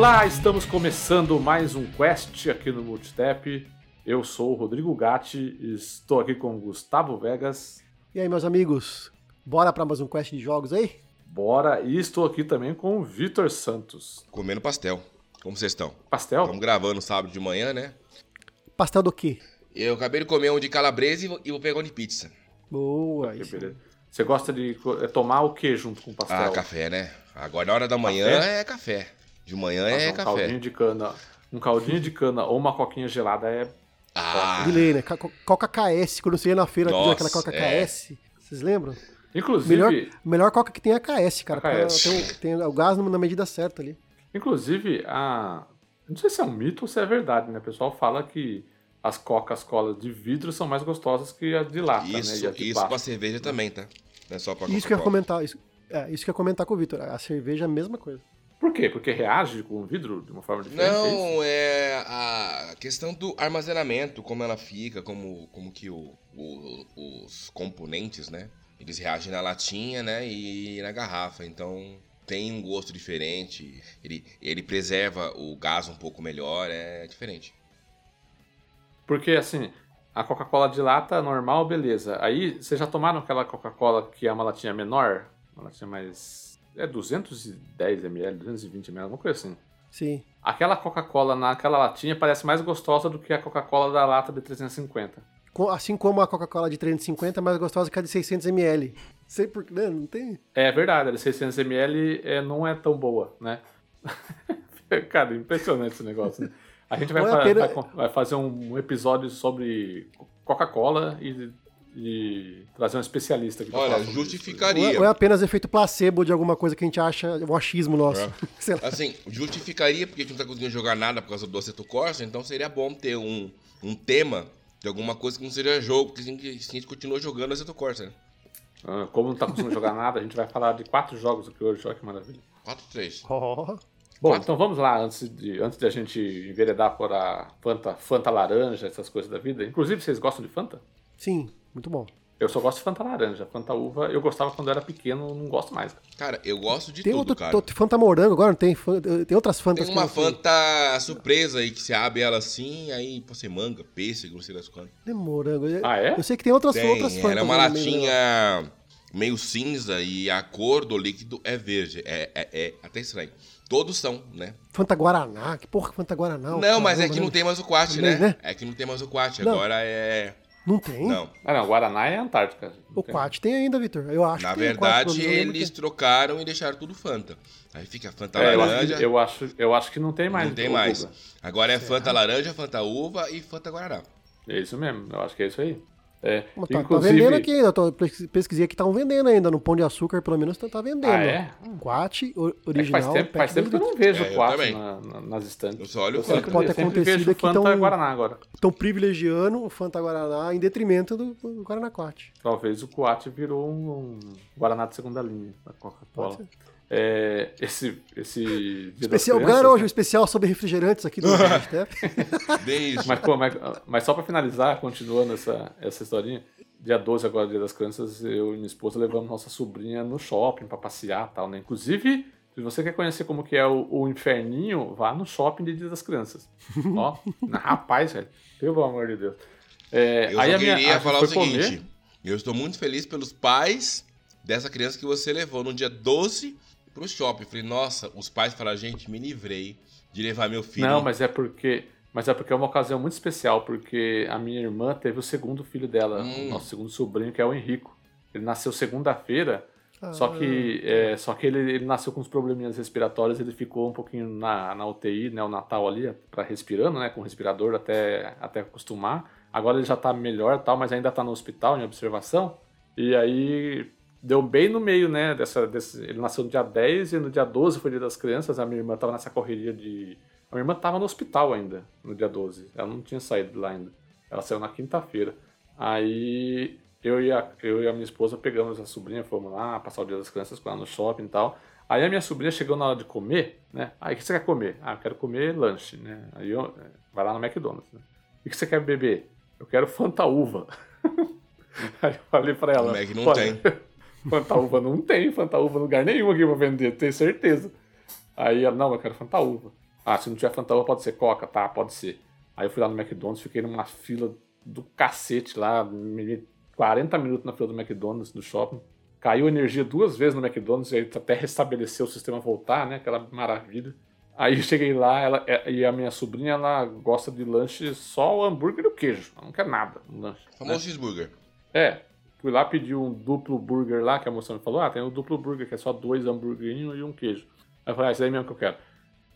Olá, estamos começando mais um Quest aqui no Multitap. Eu sou o Rodrigo Gatti, estou aqui com o Gustavo Vegas. E aí, meus amigos, bora para mais um Quest de jogos aí? Bora, e estou aqui também com o Vitor Santos. Comendo pastel. Como vocês estão? Pastel? Estamos gravando sábado de manhã, né? Pastel do quê? Eu acabei de comer um de calabresa e vou, pegar um de pizza. Boa, isso. beleza. Você gosta de é, tomar o que junto com o pastel? Ah, café, né? Agora na hora da manhã Café? é café. De manhã Nossa, é um café. caldinho de cana. Um caldinho de cana ou uma coquinha gelada é. Ah, né? Ca- Coca KS, quando você ia na feira, tinha Nossa, aquela Coca é. KS. Vocês lembram? Inclusive, Melhor, melhor Coca que tem é a KS, cara. A KS. Tem, o- tem o gás na medida certa ali. inclusive, a. Não sei se é um mito ou se é verdade, né? O pessoal fala que as Coca-Colas de vidro são mais gostosas que as de lata, né? E isso, de isso plástico. pra cerveja também, tá? Não é só pra Isso que eu ia comentar. Isso, é, isso que eu ia comentar com o Vitor. A cerveja é a mesma coisa. Por quê? Porque reage com o vidro de uma forma diferente? é? Não, é a questão do armazenamento, como ela fica, como, como que o, o- os componentes, né? Eles reagem na latinha, né? E na garrafa. Então tem um gosto diferente. Ele, ele preserva o gás um pouco melhor, é diferente. Porque, assim, a Coca-Cola de lata normal, beleza. Aí, vocês já tomaram aquela Coca-Cola que é uma latinha menor? Uma latinha mais... É 210 ml, 220 ml, alguma coisa assim. Sim. Aquela Coca-Cola naquela latinha parece mais gostosa do que a Coca-Cola da lata de 350. Co- Assim como a Coca-Cola de 350 é mais gostosa que a de 600ml. Sei por né? Não tem. É verdade, a de 600 ml é, não é tão boa, né? Cara, impressionante esse negócio. Né? A gente vai, é vai- vai fazer um episódio sobre Coca-Cola e, e trazer um especialista aqui Olha, isso. Ou é, justificaria. ou é apenas efeito placebo de alguma coisa que a gente acha, um achismo nosso. É. Sei lá. Assim, justificaria porque a gente não tá conseguindo jogar nada por causa do Assetto Corsa, então seria bom ter um, um tema de alguma coisa que não seja jogo, porque a gente, a gente continua jogando Assetto Corsa, né? Ah, Como não tá conseguindo jogar nada, a gente vai falar de quatro jogos aqui hoje, olha que maravilha. 4-3. Ó. Bom, Quatro. então vamos lá, antes de, antes de a gente enveredar por a Fanta, Fanta laranja, essas coisas da vida. Inclusive, vocês gostam de Fanta? Sim, muito bom. Eu só gosto de Fanta laranja. Fanta uva, eu gostava quando era pequeno, não gosto mais. cara. Cara, eu gosto de Tem tudo, outro, cara. Fanta morango agora, não tem? Tem outras Fantas Tem eu uma. Fanta surpresa aí que você abre ela assim, aí pode ser manga, pêssego, não sei das quantas. Tem morango. Ah, é? Eu sei que tem outras, Tem, outras Fantas. ela é uma meio do negócio. latinha meio cinza e a cor do líquido é verde. É, é, é até estranho. Todos são, né? Fanta Guaraná. Que porra que Fanta Guaraná? Não, mas é que não né? tem mais o Também, né? né? É que não tem mais o. Não. Agora é. Não tem? Não. Ah, não, Guaraná é Antártica. O Quat tem ainda, Vitor. Eu acho Na que tem verdade, lembro eles que- trocaram e deixaram tudo Fanta. Aí fica Fanta É, eu, acho, laranja. eu, acho, eu acho que não tem mais. Não tem mais. Agora é Fanta laranja, Fanta uva e Fanta guaraná. É isso mesmo, eu acho que é isso aí. É, Mas tá, tá vendendo aqui ainda. Eu pesquisei que estavam vendendo ainda. No Pão de Açúcar, pelo menos, tá, tá vendendo. Ah, é? Quat o- É que original. faz tempo, faz pack tempo que eu não vejo É, também. na- na- nas estantes. Eu só olho eu Fanta. sempre, Pode ter acontecido vejo que Fanta tão- Guaraná agora. Estão privilegiando o Fanta Guaraná em detrimento do, do Guaraná Quat. Talvez o Coate virou um, um Guaraná de segunda linha da Coca-Cola. É, esse, esse Especial, crianças, ganharam hoje um né? especial sobre refrigerantes aqui do Step. Mas, pô, mas, mas só pra finalizar, continuando essa, essa historinha, dia 12 agora, dia das crianças, eu e minha esposa levamos nossa sobrinha no shopping pra passear e tal, né? Inclusive, se você quer conhecer como que é o, o inferninho, vá no shopping de dia das crianças. Ó, rapaz, velho, pelo amor de Deus. É, Eu aí só a minha, a queria falar o foi comer- seguinte. Eu estou muito feliz pelos pais dessa criança que você levou no dia 12 pro shopping. Falei, nossa, os pais falaram, gente, me livrei de levar meu filho. Não, mas é porque. Mas é porque é uma ocasião muito especial, porque a minha irmã teve o segundo filho dela, Hum. o nosso segundo sobrinho, que é o Henrico. Ele nasceu segunda-feira, Ah. só que, é, só que ele, ele nasceu com uns probleminhas respiratórios, ele ficou um pouquinho na, na UTI, né, o Natal ali, para respirando, né, com respirador até, até acostumar. Agora ele já tá melhor tal, mas ainda tá no hospital, em observação. E aí deu bem no meio, né, dessa, desse, ele nasceu no dia 10 e no dia 12 foi dia das crianças, a minha irmã tava nessa correria de... A minha irmã tava no hospital ainda, no dia 12, ela não tinha saído de lá ainda. Ela saiu na quinta-feira. Aí eu e, a, eu e a minha esposa pegamos a sobrinha, fomos lá passar o dia das crianças com ela no shopping e tal. Aí a minha sobrinha chegou na hora de comer, né? Aí o que você quer comer? Ah, eu quero comer lanche, né? Aí eu, é, vai lá no McDonald's, né? E o que você quer beber? Eu quero Fanta Uva. Aí eu falei pra ela. No Mac não "Olha, tem." Fanta Uva não tem Fanta Uva em lugar nenhum aqui pra vender, tenho certeza. Aí ela, não, eu quero Fanta Uva. Ah, se não tiver Fanta Uva, pode ser Coca? Tá, pode ser. Aí eu fui lá no McDonald's, fiquei numa fila do cacete lá, 40 minutos na fila do McDonald's, do shopping. Caiu energia duas vezes no McDonald's, e aí até restabeleceu o sistema voltar, né? Aquela maravilha. Aí eu cheguei lá, ela, é, e a minha sobrinha, ela gosta de lanche só o hambúrguer e o queijo. Ela não quer nada no lanche. Famoso né? cheeseburger. É. Fui lá pedir um duplo burger lá, que a moça me falou, ah, tem um duplo burger, que é só dois hambúrguerinhos e um queijo. Aí eu falei, ah, esse aí mesmo que eu quero.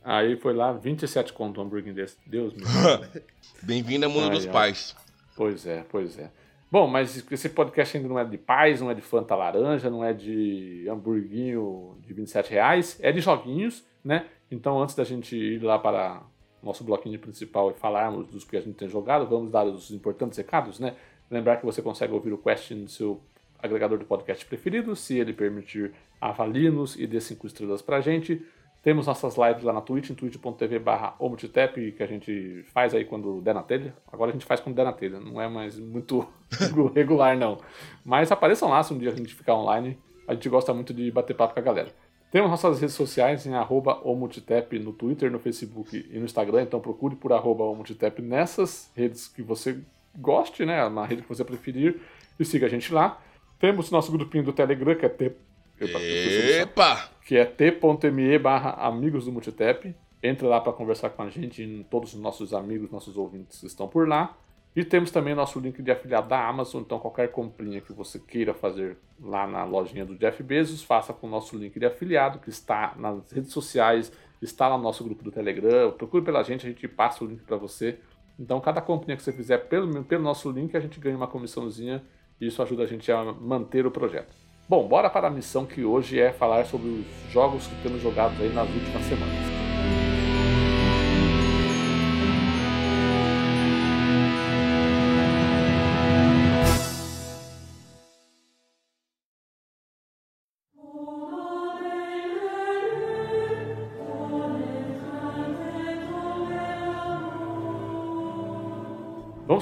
Aí foi lá, 27 conto um hambúrguer desse. Deus me livre. Bem-vindo ao mundo Ai, dos ai. pais. Pois é, pois é. Bom, mas esse podcast ainda não é de paz, não é de Fanta Laranja, não é de hamburguinho de 27 reais, é de joguinhos, né? Então, antes da gente ir lá para nosso bloquinho principal e falarmos dos que a gente tem jogado, vamos dar os importantes recados, né? Lembrar que você consegue ouvir o Quest no seu agregador de podcast preferido, se ele permitir, avalie-nos e dê 5 estrelas pra gente. Temos nossas lives lá na Twitch, em twitch.tv barra que a gente faz aí quando der na telha. Agora a gente faz quando der na telha, não é mais muito regular não. Mas apareçam lá se um dia a gente ficar online. A gente gosta muito de bater papo com a galera. Temos nossas redes sociais em arroba omutitep no Twitter, no Facebook e no Instagram, então procure por arroba omutitep nessas redes que você goste, né, na rede que você preferir, e siga a gente lá. Temos nosso grupinho do Telegram, que é T... Epa, que é t.me barra amigos do Multitep. Entre lá para conversar com a gente e todos os nossos amigos, nossos ouvintes estão por lá. E temos também nosso link de afiliado da Amazon, então qualquer comprinha que você queira fazer lá na lojinha do Jeff Bezos, faça com o nosso link de afiliado, que está nas redes sociais, está lá no nosso grupo do Telegram. Procure pela gente, a gente passa o link para você. Então cada comprinha que você fizer pelo, pelo nosso link, a gente ganha uma comissãozinha e isso ajuda a gente a manter o projeto. Bom, bora para a missão que hoje é falar sobre os jogos que temos jogado aí nas últimas semanas.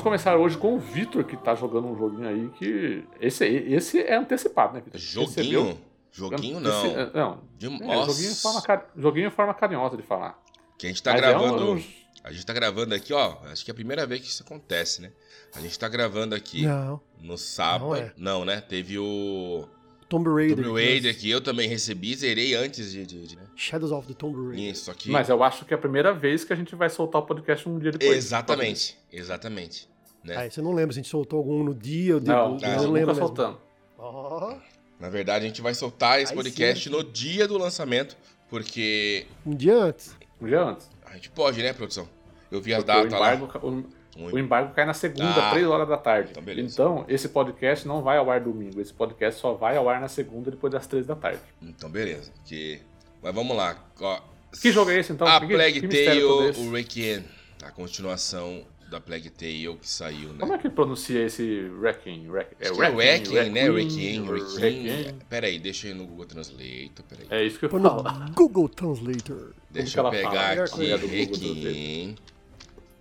Vamos começar hoje com o Vitor, que tá jogando um joguinho aí que. Esse, esse é antecipado, né, Vitor? Joguinho? Recebeu- Joguinho Esse- não. é, não. De- É, joguinho, em forma, joguinho em forma carinhosa de falar. Que a gente tá Mas é gravando. um- um- A gente tá gravando aqui, ó. Acho que é a primeira vez que isso acontece, né? A gente tá gravando aqui Não. no sábado. Não é. Não, né? Teve o Tomb Raider. Tomb Raider que eu também recebi, zerei antes de. de- de- né? Shadows of the Tomb Raider. Isso aqui. Mas eu acho que é a primeira vez que a gente vai soltar o podcast um dia depois. Exatamente, exatamente. Né? Ah, você não lembra se a gente soltou algum no dia ou de... Não, do- não, não nunca lembro mesmo. soltando. Ó, Na verdade, a gente vai soltar esse Aí podcast sim. no dia do lançamento, porque um dia antes. Um dia antes. a gente pode, né, produção? Eu vi as datas lá. embargo, o, o embargo cai na segunda, Ah, 3 horas da tarde. então beleza. Então, esse podcast não vai ao ar domingo. Esse podcast só vai ao ar na segunda, depois das 3 da tarde. Então, beleza. Que... Mas vamos lá. Ó, Que jogo é esse, então? a Que- que Plague todo Tale, o Requiem. A continuação da Plague Tale que saiu, né? Como é que pronuncia esse Wrecking? Wreck- Acho que é né? Requiem, Requiem. Requiem. Pera aí, deixa eu ir no Google Translator, peraí. É isso que eu falo. Google Translator. Deixa eu fala? pegar Melhor aqui, Requiem.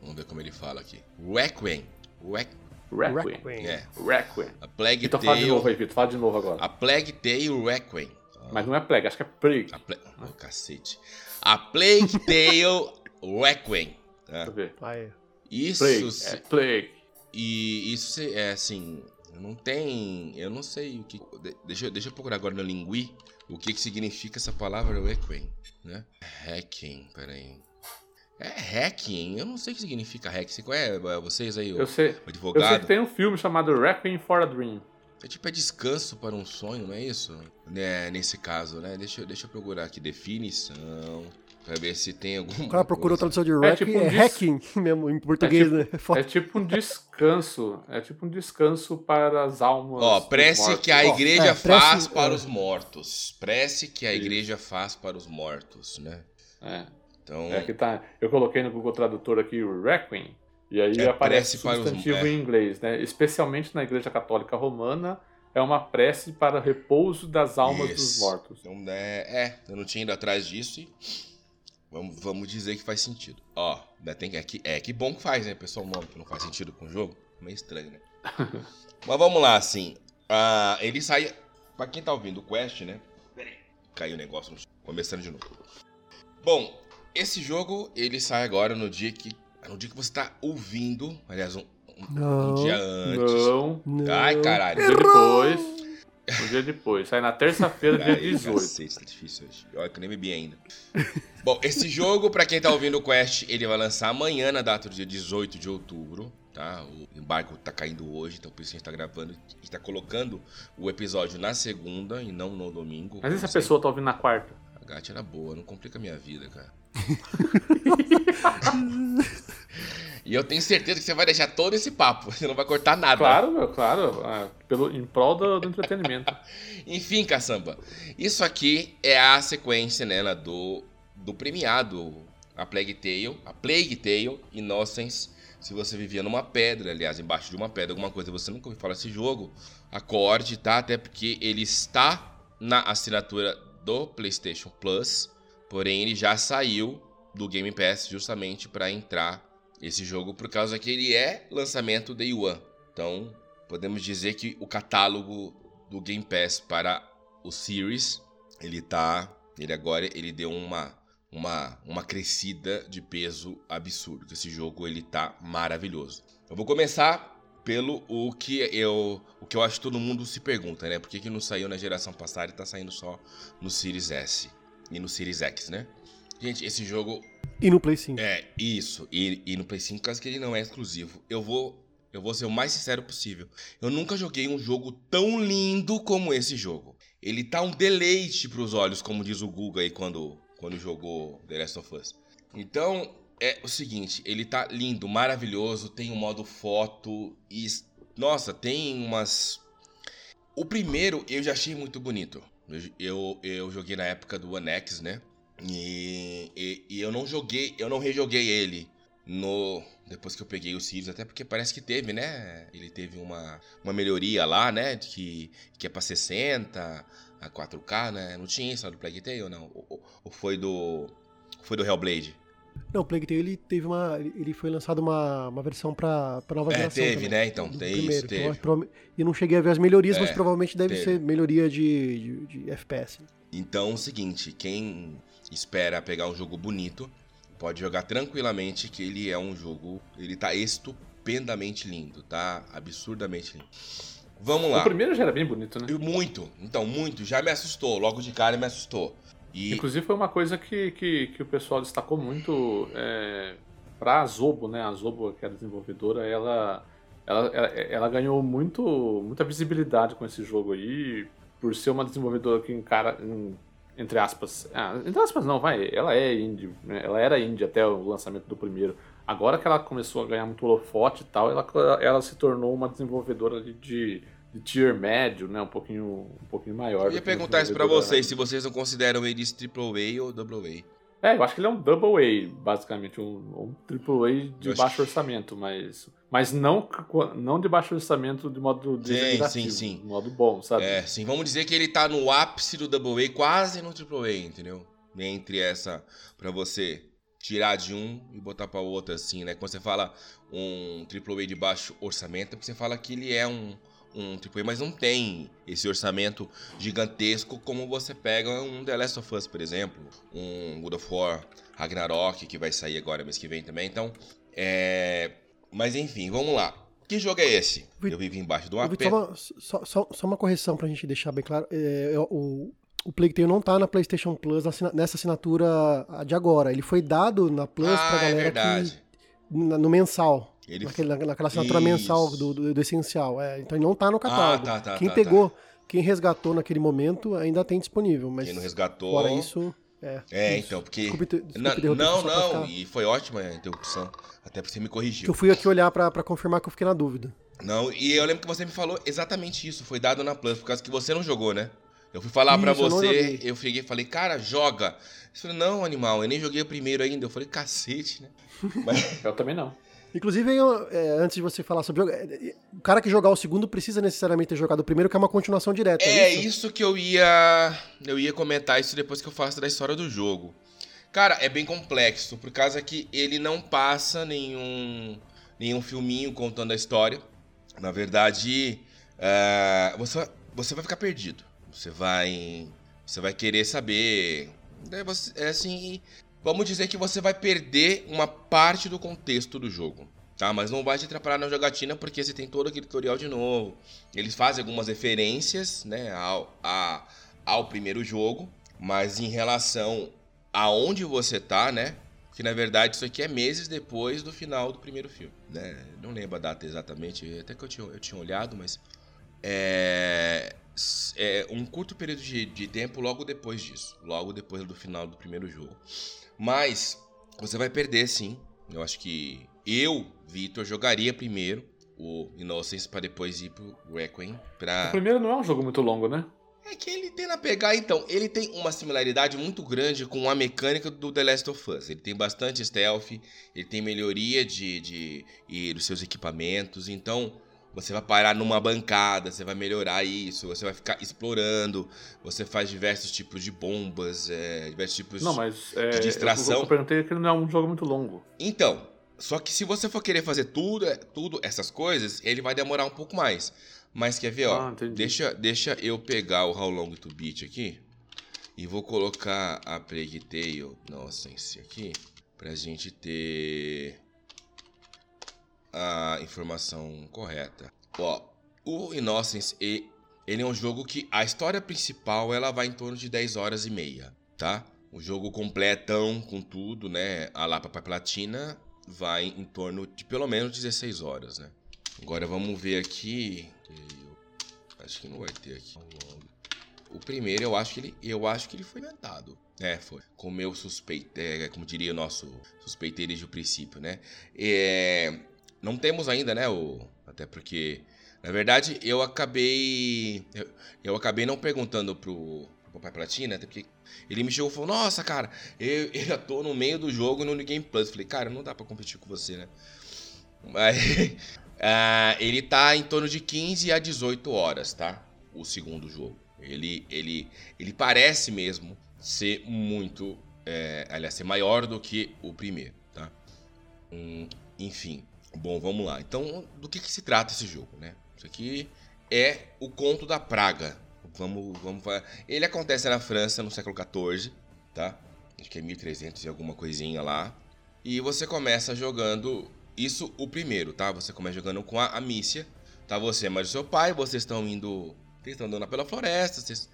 Vamos ver como ele fala aqui. Requiem. Requ- Requiem. Requiem. É. Requiem. A Plague Então fala de novo Tale. aí, Vitor. Fala de novo agora. A Plague Tale Requiem. Mas não é Plague, acho que é Plague. A Pla... oh, cacete. A Plague Tale Requiem. tá? Deixa eu ver. É. Isso, Plague. se- É Plague. e isso se- é assim, não tem, eu não sei o que, de- deixa, eu- deixa eu procurar agora no lingui o que que significa essa palavra Requiem, né? Hacking, peraí. É hacking, eu não sei o que significa hacking. Qual é, vocês aí, o Eu sei, eu sei advogado? que tem um filme chamado Requiem for a Dream. É tipo é descanso para um sonho, não é isso? Né, nesse caso, né? Deixa, deixa eu procurar aqui definição pra ver se tem algum. O cara procurou a tradução de É Wreck tipo é, um dis- hacking mesmo, em português, tipo- né? É tipo um descanso. É tipo um descanso para as almas. Ó, dos prece que a igreja é, prece- faz para é. os mortos. Prece que a Isso. igreja faz para os mortos, né? É, Então, é que tá. Eu coloquei no Google Tradutor aqui o Requiem. E aí É aparece prece para os- substantivo é. em inglês, né? Especialmente na Igreja Católica Romana, é uma prece para repouso das almas dos Isso. mortos. então é, é, eu não tinha ido atrás disso e vamos, vamos dizer que faz sentido. Ó, ainda tem que, é, que, é que bom que faz, né? Pessoal, nome que não faz sentido com o jogo. Meio estranho, né? Mas vamos lá, assim. Ah, ele sai. Pra quem tá ouvindo o Quest, né? Peraí. Caiu o negócio no chão. Começando de novo. Bom, esse jogo, ele sai agora no dia que. No dia que você tá ouvindo. Aliás, um, um- um Não. dia antes. Não. Não. Ai, caralho. Um dia depois. Um dia depois. Sai na terça-feira, dia Ai, 18. Cacete, tá difícil hoje. Olha que eu nem bebi ainda. Bom, esse jogo, pra quem tá ouvindo o Quest, ele vai lançar amanhã na data do dia 18 de outubro, tá? O embargo tá caindo hoje, então por isso a gente tá gravando e tá colocando o episódio na segunda e não no domingo. Mas e a sempre. pessoa tá ouvindo na quarta? A Gatti era boa, não complica a minha vida, cara. e eu tenho certeza que você vai deixar todo esse papo, você não vai cortar nada. Claro, meu, claro. ah, pelo, em prol do, do entretenimento. Enfim, caçamba, isso aqui é a sequência, né, do, do premiado, a Plague Tale, a Plague Tale Innocence. Se você vivia numa pedra, aliás, embaixo de uma pedra, alguma coisa, você nunca ouviu falar desse jogo, acorde, tá? Até porque ele está na assinatura do PlayStation Plus, porém ele já saiu do Game Pass justamente para entrar esse jogo por causa que ele é lançamento Day One. Então, podemos dizer que o catálogo do Game Pass para o Series, ele tá, ele agora ele deu uma uma uma crescida de peso absurdo. Esse jogo ele tá maravilhoso. Eu vou começar pelo o que eu o que eu acho que todo mundo se pergunta, né? Por que, que não saiu na geração passada e tá saindo só no Series S e no Series X, né? Gente, esse jogo E no Play 5. é, isso. E, e no Play 5, caso que ele não é exclusivo. Eu vou, eu vou ser o mais sincero possível. Eu nunca joguei um jogo tão lindo como esse jogo. Ele tá um deleite pros olhos, como diz o Google aí quando, quando jogou The Last of Us. Então, é o seguinte, ele tá lindo, maravilhoso, tem um modo foto e nossa, tem umas o primeiro eu já achei muito bonito. Eu, eu, eu joguei na época do One X, né? E, e, e eu não joguei, eu não rejoguei ele no depois que eu peguei o Sirius, até porque parece que teve, né? Ele teve uma, uma melhoria lá, né? De que, que é pra 60, a 4K, né? Não tinha isso lá do Plague Tale, não? Ou, ou- foi do. Foi do Hellblade? Não, o Plague Tale ele teve uma. Ele foi lançado uma, uma versão pra, pra nova É, geração. teve, também, né? Então, do tem primeiro. isso, Então, teve. prova- E não cheguei a ver as melhorias, mas É, provavelmente deve teve. ser melhoria de, de, de FPS. Então, é o seguinte, quem espera pegar um jogo bonito, pode jogar tranquilamente que ele é um jogo, ele tá estupendamente lindo, tá? Absurdamente lindo. Vamos O lá. primeiro já era bem bonito, né? Muito, então, muito, já me assustou, logo de cara me assustou. E Inclusive foi uma coisa que, que, que o pessoal destacou muito é, para a Zobo, né? A Zobo, que é a desenvolvedora, ela, ela, ela, ela ganhou muito, muita visibilidade com esse jogo aí, por ser uma desenvolvedora que encara, entre aspas, ah, entre aspas não, vai, ela é indie, né? ela era indie até o lançamento do primeiro. Agora que ela começou a ganhar muito holofote e tal, ela, ela se tornou uma desenvolvedora de, de, de tier médio, né? Um pouquinho, um pouquinho maior. eu ia perguntar isso pra vocês, se vocês não consideram eles AAA ou AA. É, eu acho que ele é um double A, basicamente, um, um triple A de baixo que- orçamento, mas, mas não, não de baixo orçamento de modo Sim, sim, sim. de modo bom, sabe? É, sim, vamos dizer que ele tá no ápice do AA, quase no AAA, entendeu? Entre essa, pra você tirar de um e botar pra outro, assim, né? Quando você fala um AAA de baixo orçamento, é porque você fala que ele é um, um AAA, mas não tem esse orçamento gigantesco como você pega um The Last of Us, por exemplo, um God of War Ragnarok, que vai sair agora mês que vem também, então, é... Mas enfim, vamos lá. Que jogo é esse? Eu vivo embaixo Vitor, pedra. só, uma, só, só- uma correção pra gente deixar bem claro. É, é, o, o Plague Tale não tá na PlayStation Plus nessa assinatura de agora. Ele foi dado na Plus pra Ah, é galera verdade. que. No mensal. Ele Naquele, na- naquela assinatura Isso. mensal do, do, do essencial. É, então ele não tá no catálogo. tá, tá, quem tá, pegou, quem resgatou naquele momento ainda tem disponível. Mas Quem não resgatou. fora isso. É, É, isso. então, porque. Desculpe, desculpe Na- não, não, e foi ótima a interrupção. Até porque você me Que corrigiu. eu fui aqui olhar pra confirmar que eu fiquei na dúvida. Não, e eu lembro que você me falou exatamente isso. Foi dado na Plus, por causa que você não jogou, né? Eu fui falar eu não você, eu fiquei falei, cara, joga. Você falou, não, animal, eu nem joguei o primeiro ainda. Eu falei, cacete, né? Mas, Eu também não. Inclusive, eu, é, antes de você falar sobre o jogo, é, é, o cara que jogar o segundo precisa necessariamente ter jogado o primeiro, que é uma continuação direta. é isso? isso que eu ia. Eu ia comentar isso depois que eu falasse da história do jogo. Cara, é bem complexo, por causa que ele não passa nenhum, nenhum filminho contando a história. Na verdade, é, você, você vai ficar perdido. Você vai. Você vai querer saber. É, é assim. vamos dizer que você vai perder uma parte do contexto do jogo. Tá, mas não vai te atrapalhar na jogatina porque você tem todo aquele tutorial de novo. Eles fazem algumas referências né, ao, a, ao primeiro jogo, mas em relação aonde você tá, né? Que na verdade isso aqui é meses depois do final do primeiro filme, né? Não lembro a data exatamente, até que eu tinha, eu tinha olhado, mas é, é um curto período de, de tempo logo depois disso, logo depois do final do primeiro jogo. Mas você vai perder sim. Eu acho que eu, Vitor, jogaria primeiro o Innocence para depois ir pro Requiem. Pra... O primeiro não é um jogo muito longo, né? É que ele tem a pegar, então, ele tem uma similaridade muito grande com a mecânica do The Last of Us. Ele tem bastante stealth, ele tem melhoria de, de, de dos seus equipamentos, então você vai parar numa bancada, você vai melhorar isso, você vai ficar explorando, você faz diversos tipos de bombas, é, diversos tipos não, mas, é, de distração. Eu, eu perguntei que ele não é um jogo muito longo. Então, só que se você for querer fazer tudo, tudo essas coisas, ele vai demorar um pouco mais. Mas quer ver, ó? Ah, deixa, deixa eu pegar o How Long to Beat aqui. E vou colocar a Plague Tale Nonsense aqui. Pra gente ter a informação correta. Ó, o Innocence, ele é um jogo que a história principal ela vai em torno de 10 horas e meia, tá? O jogo completão com tudo, né? A lá pra Platina vai em torno de pelo menos 16 horas, né? Agora vamos ver aqui Acho que não vai ter aqui. O primeiro eu acho que ele, eu acho que ele foi inventado. É, foi. Como eu suspeitei, é, como diria o nosso suspeitei desde o princípio, né? É, não temos ainda, né? O, até porque, na verdade, eu acabei. Eu, eu acabei não perguntando pro, pro Papai Platina, até porque ele me chegou e falou: Nossa, cara, eu, eu já tô no meio do jogo no Game Plus. falei, cara, não dá pra competir com você, né? Mas, Uh, ele tá em torno de 15 a 18 horas, tá? O segundo jogo. Ele, ele, ele parece mesmo ser muito. É, aliás, ser maior do que o primeiro, tá? Hum, enfim. Bom, vamos lá. Então, do que, que se trata esse jogo, né? Isso aqui é o conto da praga. Vamos, vamos Ele acontece na França no século XIV, tá? Acho que é 1300 e alguma coisinha lá. E você começa jogando isso o primeiro, tá? Você começa jogando com a Amicia, tá? Você mas o seu pai, vocês estão indo. Vocês estão andando pela floresta, vocês,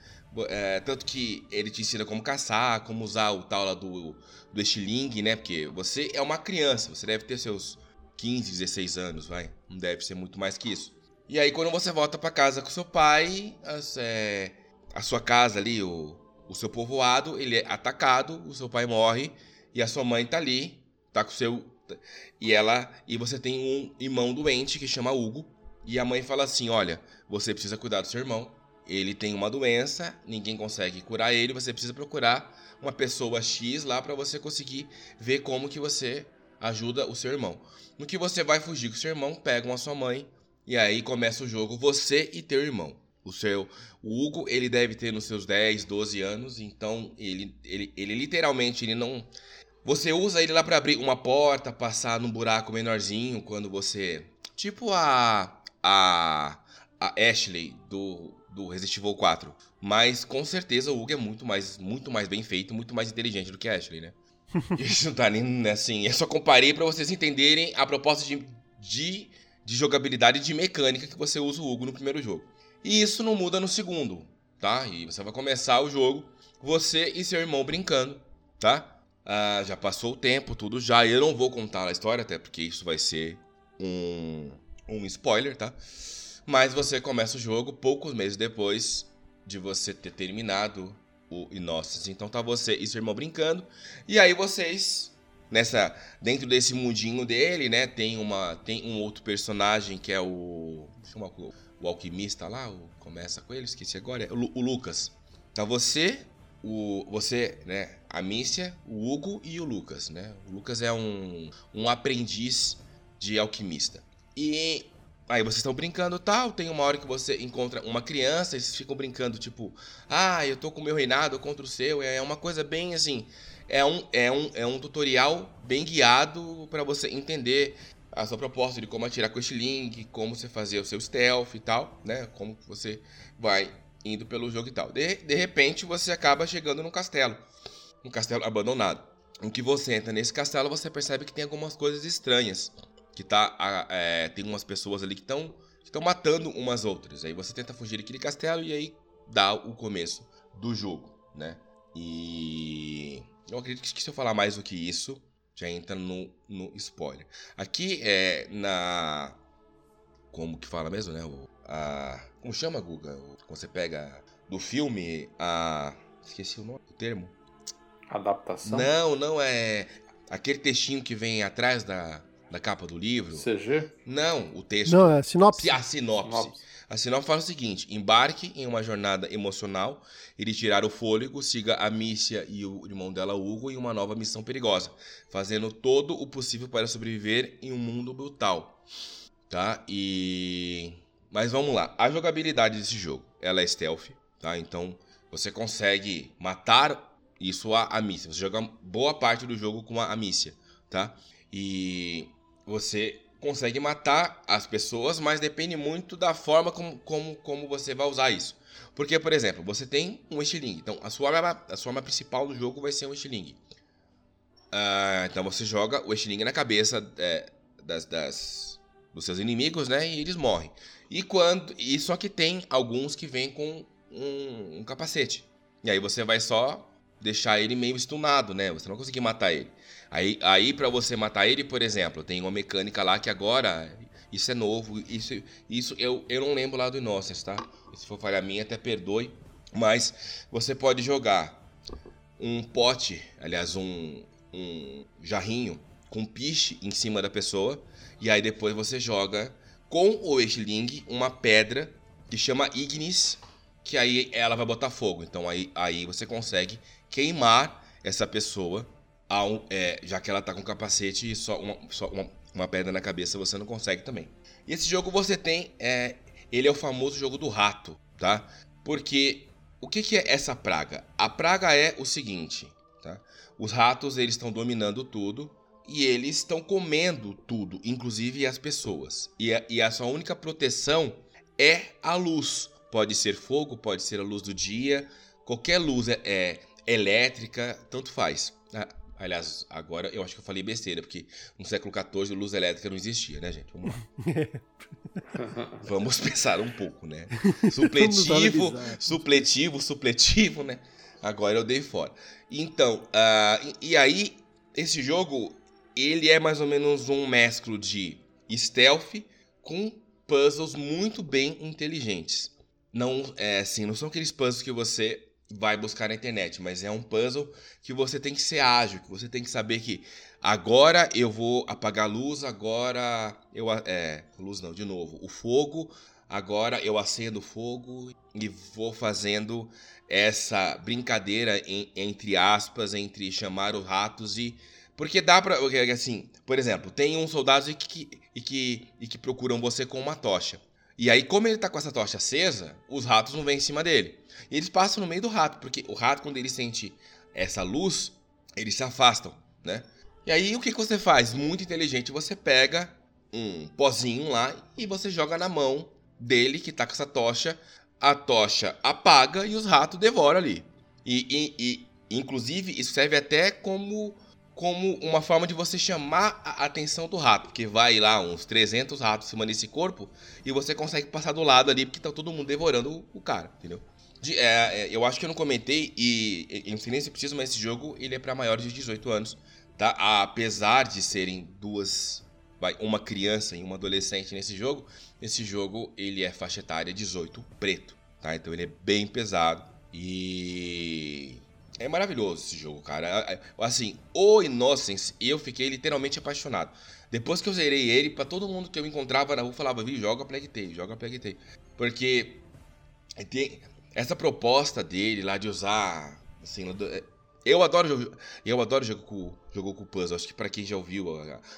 é, tanto que ele te ensina como caçar, como usar o tal lá do, do estilingue, né? Porque você é uma criança, você deve ter seus 15, 16 anos, vai. Não deve ser muito mais que isso. E aí, quando você volta para casa com seu pai, as, é, a sua casa ali, o, o seu povoado, ele é atacado, o seu pai morre e a sua mãe tá ali, tá com seu e ela e você tem um irmão doente que chama Hugo e a mãe fala assim: "Olha, você precisa cuidar do seu irmão. Ele tem uma doença, ninguém consegue curar ele, você precisa procurar uma pessoa X lá para você conseguir ver como que você ajuda o seu irmão. No que você vai fugir com seu irmão, pegam a sua mãe e aí começa o jogo você e teu irmão. O seu o Hugo, ele deve ter nos seus 10, 12 anos, então ele, ele, ele literalmente ele não você usa ele lá para abrir uma porta, passar num buraco menorzinho quando você. Tipo a. A. A Ashley do, do Resident Evil 4. Mas com certeza o Hugo é muito mais, muito mais bem feito, muito mais inteligente do que a Ashley, né? Isso não tá nem né, assim. Eu só comparei para vocês entenderem a proposta de, de, de jogabilidade de mecânica que você usa o Hugo no primeiro jogo. E isso não muda no segundo, tá? E você vai começar o jogo, você e seu irmão brincando, tá? Ah, já passou o tempo, tudo já. Eu não vou contar a história, até porque isso vai ser um, um spoiler, tá? Mas você começa o jogo poucos meses depois de você ter terminado o Innocence. Então tá você e seu irmão brincando. E aí vocês, nessa dentro desse mundinho dele, né? Tem, uma, tem um outro personagem que é o. Chama o, o alquimista lá, o, começa com ele, esqueci agora. É o, o Lucas. Tá você, o, você, né, a Mícia, o Hugo e o Lucas, né? O Lucas é um, um aprendiz de alquimista. E aí vocês estão brincando tal, tem uma hora que você encontra uma criança e vocês ficam brincando, tipo, ah, eu tô com o meu reinado contra o seu. É uma coisa bem assim. É um, é um, é um tutorial bem guiado para você entender a sua proposta de como atirar com este link, como você fazer o seu stealth e tal, né? Como você vai indo pelo jogo e tal. De, de repente você acaba chegando num castelo. Um castelo abandonado. em que você entra nesse castelo, você percebe que tem algumas coisas estranhas. Que tá. É, tem umas pessoas ali que estão estão matando umas outras. Aí você tenta fugir daquele castelo e aí dá o começo do jogo, né? E eu acredito que se eu falar mais do que isso, já entra no, no spoiler. Aqui é na como que fala mesmo, né? O, a como chama, Guga? Quando você pega do filme a esqueci o nome, o termo. Adaptação? Não, não é aquele textinho que vem atrás da, da capa do livro. CG? Não, o texto. Não, é sinopse. A sinopse. sinopse. A sinopse fala o seguinte: embarque em uma jornada emocional e de tirar o fôlego, siga a Mícia e o irmão dela, Hugo, em uma nova missão perigosa, fazendo todo o possível para sobreviver em um mundo brutal. Tá? E. Mas vamos lá. A jogabilidade desse jogo, ela é stealth, tá? Então você consegue matar isso a, a Mícia. Você joga boa parte do jogo com a, a Mícia, tá? E você consegue matar as pessoas, mas depende muito da forma como, como, como você vai usar isso. Porque, por exemplo, você tem um estilingue. Então, a sua arma, a sua arma principal do jogo vai ser um estilingue. Uh, então, você joga o estilingue na cabeça é, das, das, dos seus inimigos, né? E eles morrem. E quando e só que tem alguns que vêm com um, um capacete. E aí você vai só deixar ele meio stunado, né? Você não conseguir matar ele. Aí, aí para você matar ele, por exemplo, tem uma mecânica lá que agora. Isso é novo. Isso, isso eu, eu não lembro lá do Innocence, tá? Se for falha minha, até perdoe. Mas você pode jogar um pote, aliás, um, um jarrinho com piche em cima da pessoa. E aí depois você joga com o Estiling uma pedra que chama Ignis, que aí ela vai botar fogo. Então aí, aí você consegue queimar essa pessoa ao, é, já que ela tá com capacete e só uma, só uma, uma pedra na cabeça você não consegue também. E esse jogo você tem, é, ele é o famoso jogo do rato, tá? Porque o que, que é essa praga? A praga é o seguinte, tá? Os ratos eles estão dominando tudo e eles estão comendo tudo, inclusive as pessoas. E a, e a sua única proteção é a luz. Pode ser fogo, pode ser a luz do dia, qualquer luz é, é elétrica, tanto faz. Ah, Aliás, agora eu acho que eu falei besteira, porque no século XIV luz elétrica não existia, né, gente? Vamos lá. Vamos pensar um pouco, né? Supletivo, supletivo, supletivo, né? Agora eu dei fora. Então, uh, e aí, esse jogo, ele é mais ou menos um mesclo de stealth com puzzles muito bem inteligentes. Não, é assim, não são aqueles puzzles que você vai buscar na internet, mas é um puzzle que você tem que ser ágil, que você tem que saber que agora eu vou apagar a luz, agora eu é, luz não, de novo, o fogo, agora eu acendo o fogo e vou fazendo essa brincadeira em, entre aspas entre chamar os ratos e porque dá para assim, por exemplo, tem uns soldados que, e que, e que procuram você com uma tocha. E aí, como ele tá com essa tocha acesa, os ratos não vêm em cima dele. E eles passam no meio do rato, porque o rato, quando ele sente essa luz, eles se afastam, né? E aí, o que, que você faz? Muito inteligente, você pega um pozinho lá e você joga na mão dele, que tá com essa tocha. A tocha apaga e os ratos devoram ali. E, e, e inclusive, isso serve até como como uma forma de você chamar a atenção do rato, porque vai lá uns 300 ratos cima desse corpo e você consegue passar do lado ali porque tá todo mundo devorando o, cara, entendeu? De, é, é, eu acho que eu não comentei e em silêncio preciso, mas esse jogo ele é para maiores de 18 anos, tá? Apesar de serem duas, vai, uma criança e uma adolescente nesse jogo, esse jogo ele é faixa etária 18 preto, tá? Então ele é bem pesado e é maravilhoso esse jogo, cara. Assim, o Innocence, eu fiquei literalmente apaixonado. Depois que eu zerei ele, para todo mundo que eu encontrava na rua falava, vi, joga Plague Tale, joga Plague Tale. Porque tem essa proposta dele lá de usar, assim, eu adoro eu adoro jogo com, jogo com puzzle. Acho que para quem já ouviu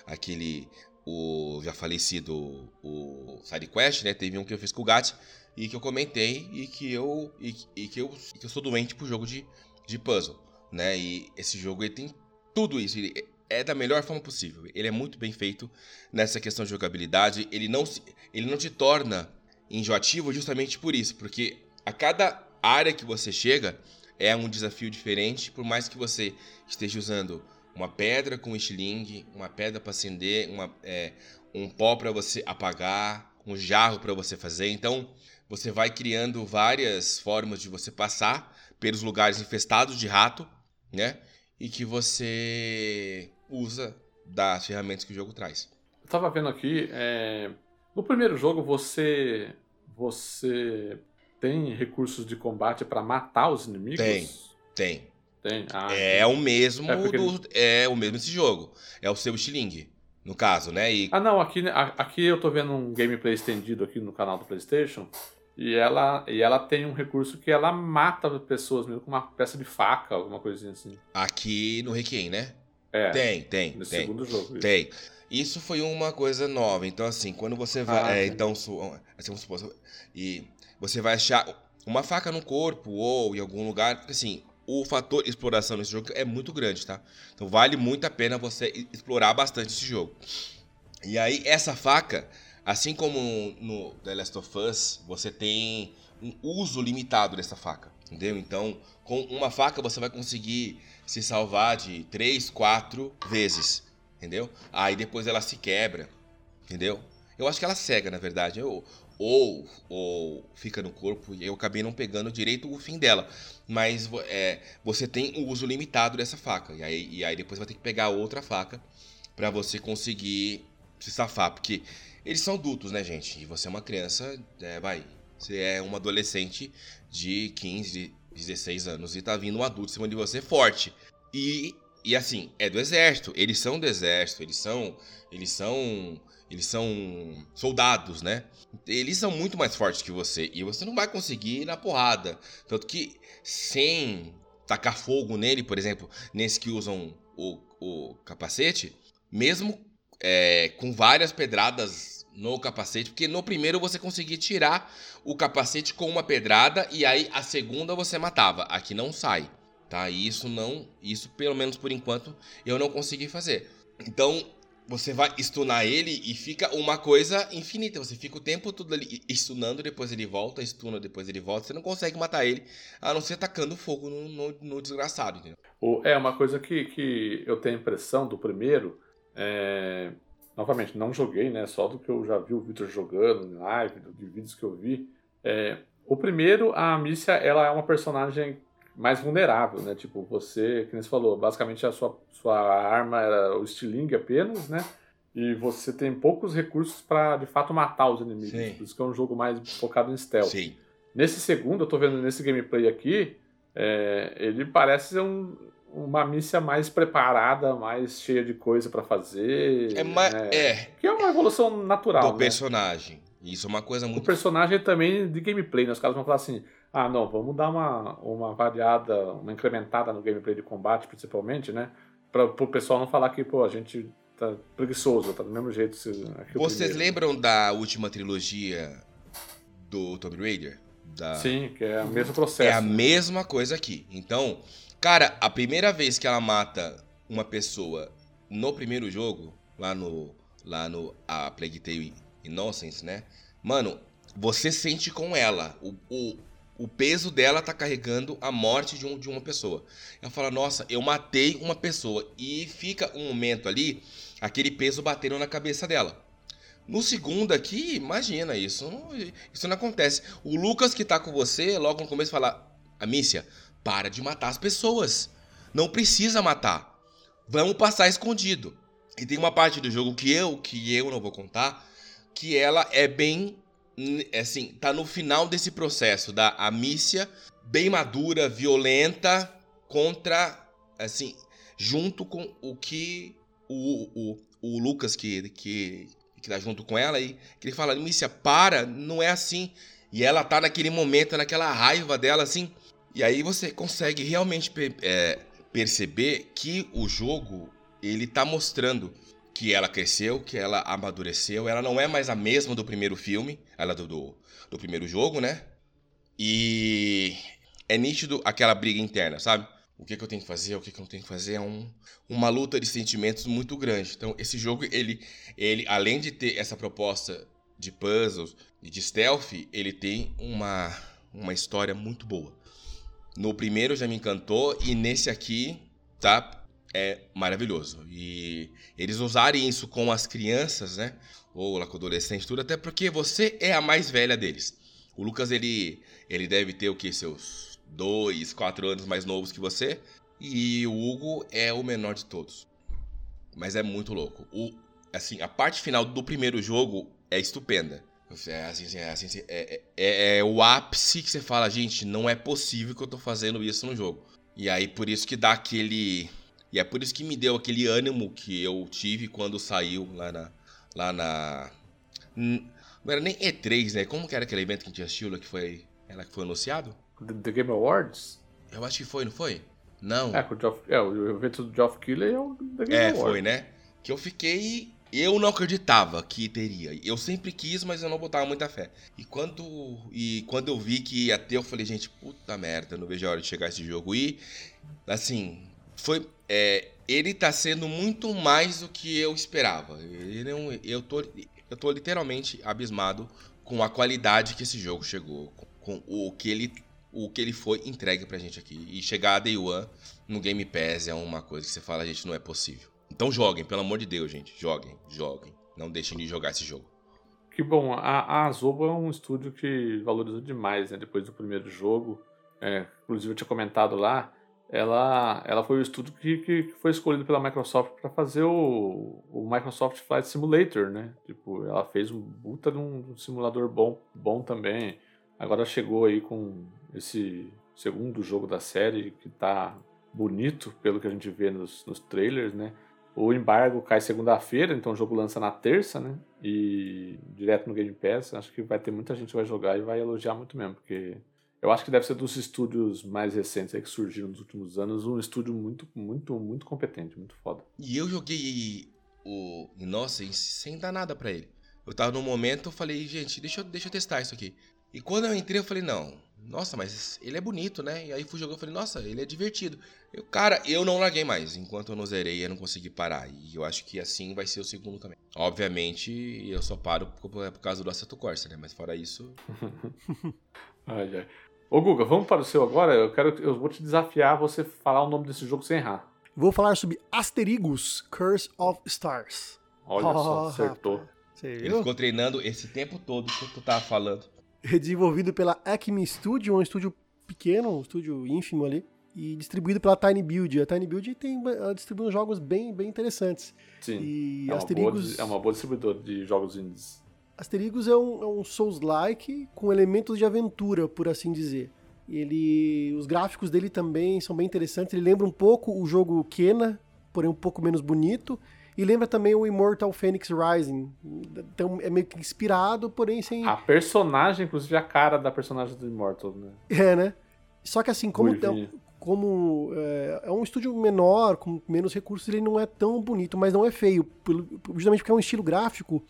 aquele o já falecido o SideQuest, né? Teve um que eu fiz com o Gat e que eu comentei e que eu e, e que eu e que eu sou doente pro jogo de de puzzle, né? E esse jogo ele tem tudo isso. Ele é da melhor forma possível. Ele é muito bem feito nessa questão de jogabilidade. Ele não, se, ele não te torna enjoativo justamente por isso, porque a cada área que você chega é um desafio diferente, por mais que você esteja usando uma pedra com estilingue, uma pedra para acender, uma, é, um pó para você apagar, um jarro para você fazer. Então, você vai criando várias formas de você passar pelos lugares infestados de rato, né? E que você usa das ferramentas que o jogo traz. Eu tava vendo aqui, é... no primeiro jogo você você tem recursos de combate para matar os inimigos? Tem, tem. Tem. Ah, é o mesmo é, do, é o mesmo esse jogo. É o seu estilingue, no caso, né? E... Ah, não, aqui, aqui eu tô vendo um gameplay estendido aqui no canal do PlayStation. E ela, e ela tem um recurso que ela mata pessoas mesmo com uma peça de faca, alguma coisinha assim. Aqui no Requiem, né? É. Tem, tem. Nesse tem, segundo jogo. Isso. Tem. Isso foi uma coisa nova. Então, assim, quando você vai. Ah, é, então, assim, vamos supor. E você vai achar uma faca no corpo ou em algum lugar. Assim, o fator exploração nesse jogo é muito grande, tá? Então vale muito a pena você explorar bastante esse jogo. E aí, essa faca, assim como no The Last of Us, você tem um uso limitado dessa faca, entendeu? Então, com uma faca você vai conseguir se salvar de 3, 4 vezes, entendeu? Aí depois ela se quebra, entendeu? Eu acho que ela cega, na verdade. Eu, ou, ou fica no corpo e eu acabei não pegando direito o fim dela. Mas é, você tem o uso limitado dessa faca. E aí, e aí depois vai ter que pegar outra faca para você conseguir se safar. Porque eles são adultos, né, gente? E você é uma criança, é, vai. Você é uma adolescente de 15, 16 anos e tá vindo um adulto em cima de você forte. E, e assim, é do exército. Eles são do exército, eles são. Eles são eles são soldados, né? Eles são muito mais fortes que você e você não vai conseguir ir na porrada. Tanto que sem tacar fogo nele, por exemplo, nesse que usam o, o capacete, mesmo é, com várias pedradas no capacete, porque no primeiro você conseguia tirar o capacete com uma pedrada e aí a segunda você matava. Aqui não sai, tá? E isso não, isso pelo menos por enquanto eu não consegui fazer. Então você vai stunar ele e fica uma coisa infinita. Você fica o tempo todo ali stunando, depois ele volta, stuna, depois ele volta. Você não consegue matar ele, a não ser tacando fogo no, no, no desgraçado, entendeu? É, uma coisa que, que eu tenho a impressão do primeiro, é... novamente, não joguei, né? Só do que eu já vi o Victor jogando em live, de vídeos que eu vi. É... O primeiro, a Amicia, ela é uma personagem mais vulnerável, né? Tipo, você, que você falou, basicamente a sua, sua arma era o estilingue apenas, né? E você tem poucos recursos para de fato matar os inimigos. Sim. Por isso que é um jogo mais focado em stealth. Sim. Nesse segundo, eu tô vendo nesse gameplay aqui, é, ele parece ser um, uma missa mais preparada, mais cheia de coisa para fazer. É, né? é. Que é uma evolução natural. Do né? personagem. Isso é uma coisa muito. O personagem também de gameplay, né? Os caras vão falar assim: ah, não, vamos dar uma, uma variada, uma incrementada no gameplay de combate, principalmente, né? Para o pessoal não falar que, pô, a gente tá preguiçoso, tá do mesmo jeito. Se, Vocês lembram da última trilogia do Tomb Raider? Da... Sim, que é o mesmo processo. É a né? mesma coisa aqui. Então, cara, a primeira vez que ela mata uma pessoa no primeiro jogo, lá no, lá no A Plague Tale Innocence, né? Mano, você sente com ela o, o, o peso dela tá carregando a morte de, um, de uma pessoa. Ela fala, nossa, eu matei uma pessoa. E fica um momento ali, aquele peso batendo na cabeça dela. No segundo aqui, imagina, isso isso não acontece. O Lucas que tá com você, logo no começo, fala, Amícia, para de matar as pessoas. Não precisa matar. Vamos passar escondido. E tem uma parte do jogo que eu, que eu não vou contar, que ela é bem assim, tá no final desse processo da Amícia, bem madura, violenta, contra, assim, junto com o que o, o, o Lucas, que, que, que tá junto com ela, e que ele fala, Amícia, para, não é assim. E ela tá naquele momento, naquela raiva dela, assim. E aí você consegue realmente é, perceber que o jogo, ele tá mostrando que ela cresceu, que ela amadureceu. Ela não é mais a mesma do primeiro filme, ela do, do, do primeiro jogo, né? E é nítido aquela briga interna, sabe? O que, que eu tenho que fazer, o que, que eu não tenho que fazer, é um, uma luta de sentimentos muito grande. Então, esse jogo, ele, ele além de ter essa proposta de puzzles e de stealth, ele tem uma, uma história muito boa. No primeiro já me encantou e nesse aqui, tá? é maravilhoso. E eles usarem isso com as crianças, né? Ou com adolescentes, tudo, até porque você é a mais velha deles. O Lucas, ele, ele deve ter o que? Seus dois, quatro anos mais novos que você. E o Hugo é o menor de todos. Mas é muito louco. O, assim, a parte final do primeiro jogo é estupenda. É, assim, é, assim, é, é, é, o ápice que você fala, gente, não é possível que eu tô fazendo isso no jogo. E aí por isso que dá aquele. E é por isso que me deu aquele ânimo que eu tive quando saiu lá na. Lá na. Não era nem E3, né? Como que era aquele evento que a gente assistiu lá que foi. Ela que foi anunciado? The Game Awards? Eu acho que foi, não foi? Não. É, o, Geoff, é, o evento do Geoff Keighley é o The Game É, Awards. foi, né? Que eu fiquei eu não acreditava que teria. Eu sempre quis, mas eu não botava muita fé. E quando, e quando eu vi que ia ter, eu falei, gente, puta merda, não vejo a hora de chegar esse jogo. E, assim, foi. É, ele tá sendo muito mais do que eu esperava. Ele não, eu, tô, eu tô literalmente abismado com a qualidade que esse jogo chegou. Com o que ele, o que ele foi entregue pra gente aqui. E chegar a Day One no Game Pass é uma coisa que você fala, gente, não é possível. Então joguem, pelo amor de Deus, gente. Joguem, joguem. Não deixem de jogar esse jogo. Que bom, a, a é um estúdio que valorizou demais, né? Depois do primeiro jogo. É, inclusive eu tinha comentado lá, ela, ela foi o estúdio que, que foi escolhido pela Microsoft para fazer o, o Microsoft Flight Simulator, né? Tipo, ela fez um puta de um, um simulador bom, bom também. Agora chegou aí com esse segundo jogo da série que tá bonito, pelo que a gente vê nos, nos trailers, né? O embargo cai segunda-feira, então o jogo lança na terça, né? E direto no Game Pass. Acho que vai ter muita gente que vai jogar e vai elogiar muito mesmo, porque eu acho que deve ser dos estúdios mais recentes que surgiram nos últimos anos, um estúdio muito, muito, muito competente, muito foda. E eu joguei o Nossa, sem dar nada para ele. Eu tava num momento, eu falei, gente, deixa eu, deixa eu testar isso aqui. E quando eu entrei, eu falei, não, nossa, mas ele é bonito, né? E aí fui jogar e falei, nossa, ele é divertido. Eu, cara, eu não larguei mais. Enquanto eu não zerei, eu não consegui parar. E eu acho que assim vai ser o segundo também. Obviamente, eu só paro por, por causa do Assetto Corsa, né? Mas fora isso... ai, ai. Ô Guga, vamos para o seu agora? Eu quero, eu vou te desafiar a você falar o nome desse jogo sem errar. Vou falar sobre Asterigos Curse of Stars. Olha oh, só, acertou. Ele ficou treinando esse tempo todo que tu tava falando. Desenvolvido pela Acme Studio, um estúdio pequeno, um estúdio ínfimo ali, e distribuído pela Tiny Build. A Tiny Build tem ela distribui jogos bem, bem interessantes. Sim. E é, Asterigos... boa, é uma boa distribuidora de jogos indies. Asterigos é um, é um Souls-like com elementos de aventura, por assim dizer. Ele, os gráficos dele também são bem interessantes. Ele lembra um pouco o jogo Kena, porém um pouco menos bonito. E lembra também o Immortal Phoenix Rising. Então é meio que inspirado, porém sem. A personagem, inclusive a cara da personagem do Immortal, né? É, né? Só que assim, como, é, como é, é, um estúdio menor, com menos recursos, ele não é tão bonito, mas não é feio. Justamente porque é um estilo gráfico,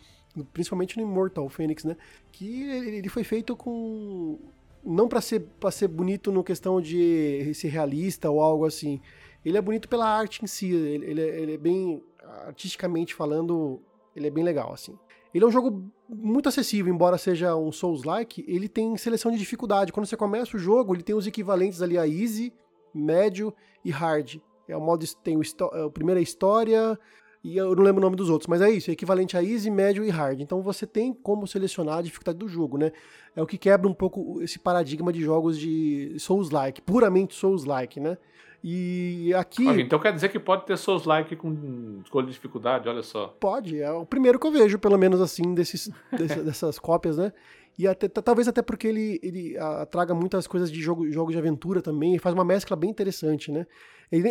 principalmente no Immortal Phoenix, né? Que ele foi feito com. Não para ser, pra ser bonito no questão de ser realista ou algo assim. Ele é bonito pela arte em si. Ele, ele, é, ele é bem artisticamente falando, ele é bem legal, assim. Ele é um jogo muito acessível, embora seja um Souls-like, ele tem seleção de dificuldade. Quando você começa o jogo, ele tem os equivalentes ali a Easy, Médio e Hard. É o modo tem o, é, o primeiro é história e eu não lembro o nome dos outros, mas é isso, é equivalente a Easy, Médio e Hard. Então você tem como selecionar a dificuldade do jogo, né? É o que quebra um pouco esse paradigma de jogos de Souls-like, puramente Souls-like, né? E aqui. então quer dizer que pode ter Souls like com escolha de dificuldade, olha só. Pode, é o primeiro que eu vejo, pelo menos assim, desses, dessas, dessas cópias, né? E até, talvez até porque ele, ele a, traga muitas coisas de jogo, jogos de aventura também, e faz uma mescla bem interessante, né?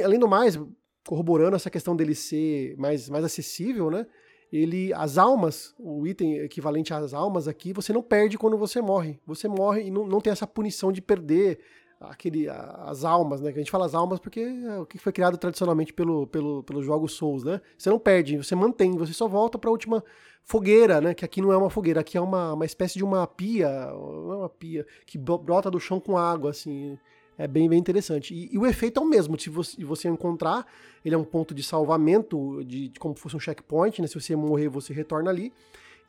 Além do mais, corroborando essa questão dele ser mais, mais acessível, né? Ele, as almas, o item equivalente às almas aqui, você não perde quando você morre. Você morre e não, não tem essa punição de perder aquele, as almas, né? Que a gente fala as almas porque é o que foi criado tradicionalmente pelo, pelo, pelos jogos Souls, né? Você não perde, você mantém, você só volta para a última fogueira, né? Que aqui não é uma fogueira, aqui é uma, uma espécie de uma pia, não é uma pia, que brota do chão com água, assim. É bem, bem interessante. E, e o efeito é o mesmo. Se você, você, encontrar, ele é um ponto de salvamento, de, de como se fosse um checkpoint, né? Se você morrer, você retorna ali.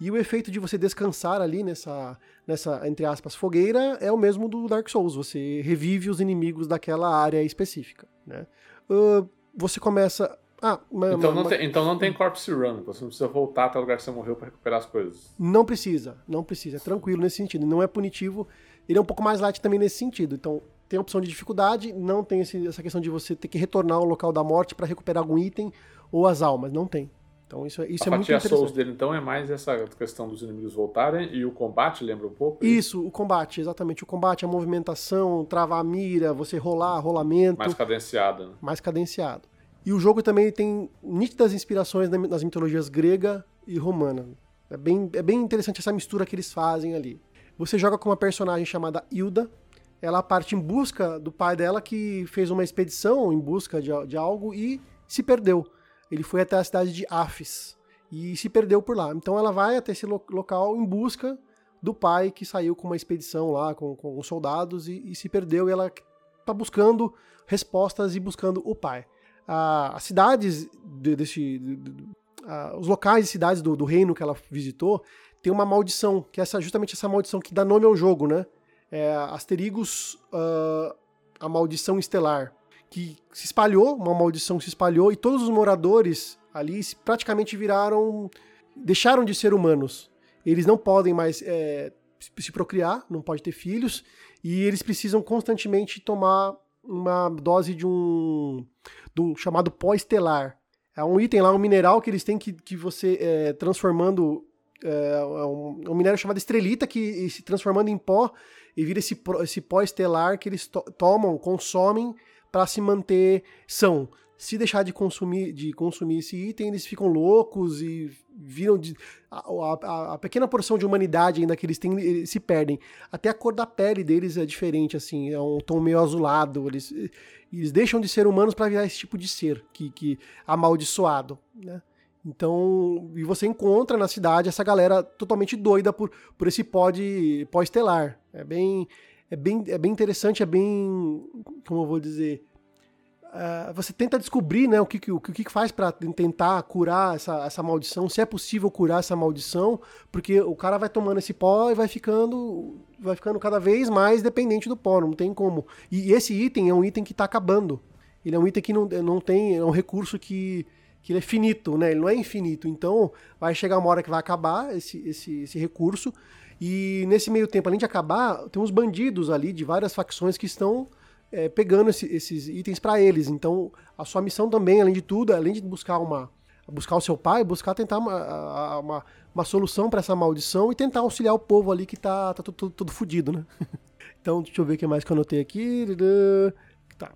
E o efeito de você descansar ali nessa, nessa, entre aspas, fogueira é o mesmo do Dark Souls. Você revive os inimigos daquela área específica, né? Uh, você começa. Ah, mas, então, não tem, então não tem corpse run, você não precisa voltar até o lugar que você morreu para recuperar as coisas. Não precisa, não precisa. É tranquilo nesse sentido. Não é punitivo. Ele é um pouco mais light também nesse sentido. Então, tem a opção de dificuldade, não tem esse, essa questão de você ter que retornar ao local da morte para recuperar algum item ou as almas. Não tem. Então isso, é, isso é muito interessante. A Souls dele, então, é mais essa questão dos inimigos voltarem e o combate, lembra um pouco? Isso, o combate, exatamente. O combate, a movimentação, travar a mira, você rolar, rolamento. Mais cadenciado. Né? Mais cadenciado. E o jogo também tem nítidas inspirações nas mitologias grega e romana. É bem, é bem interessante essa mistura que eles fazem ali. Você joga com uma personagem chamada Hilda. Ela parte em busca do pai dela que fez uma expedição em busca de, de algo e se perdeu ele foi até a cidade de Afis e se perdeu por lá. Então ela vai até esse lo local em busca do pai que saiu com uma expedição lá com, com os soldados e, e, se perdeu e ela está buscando respostas e buscando o pai. Ah, as cidades de, desse, de, de, ah, os locais e cidades do, do, reino que ela visitou tem uma maldição que é essa, justamente essa maldição que dá nome ao jogo, né? É Asterigos, uh, a maldição estelar que se espalhou, uma maldição se espalhou, e todos os moradores ali praticamente viraram. deixaram de ser humanos. Eles não podem mais é, se procriar, não pode ter filhos, e eles precisam constantemente tomar uma dose de um, um chamado pó estelar. É um item lá, um mineral que eles têm que, que você é, transformando. É, é um, um, minério chamado estrelita que se transformando em pó e vira esse, esse pó estelar que eles to tomam, consomem para se manter são. Se deixar de consumir, de consumir esse item, eles ficam loucos e viram de, a, a, a, pequena porção de humanidade ainda que eles têm eles se perdem. Até a cor da pele deles é diferente, assim, é um tom meio azulado. Eles, eles deixam de ser humanos para virar esse tipo de ser que, que amaldiçoado, né? Então, e você encontra na cidade essa galera totalmente doida por, por esse pó de pó estelar. É bem é bem, é bem interessante, é bem. Como eu vou dizer? Uh, você tenta descobrir né, o que, o que, faz para tentar curar essa, essa maldição, se é possível curar essa maldição, porque o cara vai tomando esse pó e vai ficando vai ficando cada vez mais dependente do pó, não tem como. E esse item é um item que está acabando. Ele é um item que não, não tem, é um recurso que, que ele é finito, né? Ele não é infinito. Então vai chegar uma hora que vai acabar esse, esse, esse recurso e nesse meio tempo, além de acabar, tem uns bandidos ali de várias facções que estão é, pegando esse, esses itens para eles. Então, a sua missão também, além de tudo, além de buscar uma buscar o seu pai, buscar tentar uma, uma, uma solução para essa maldição e tentar auxiliar o povo ali que tá, tá tudo, tudo, fodido, né? então, deixa eu ver o que mais que eu anotei aqui. Tá.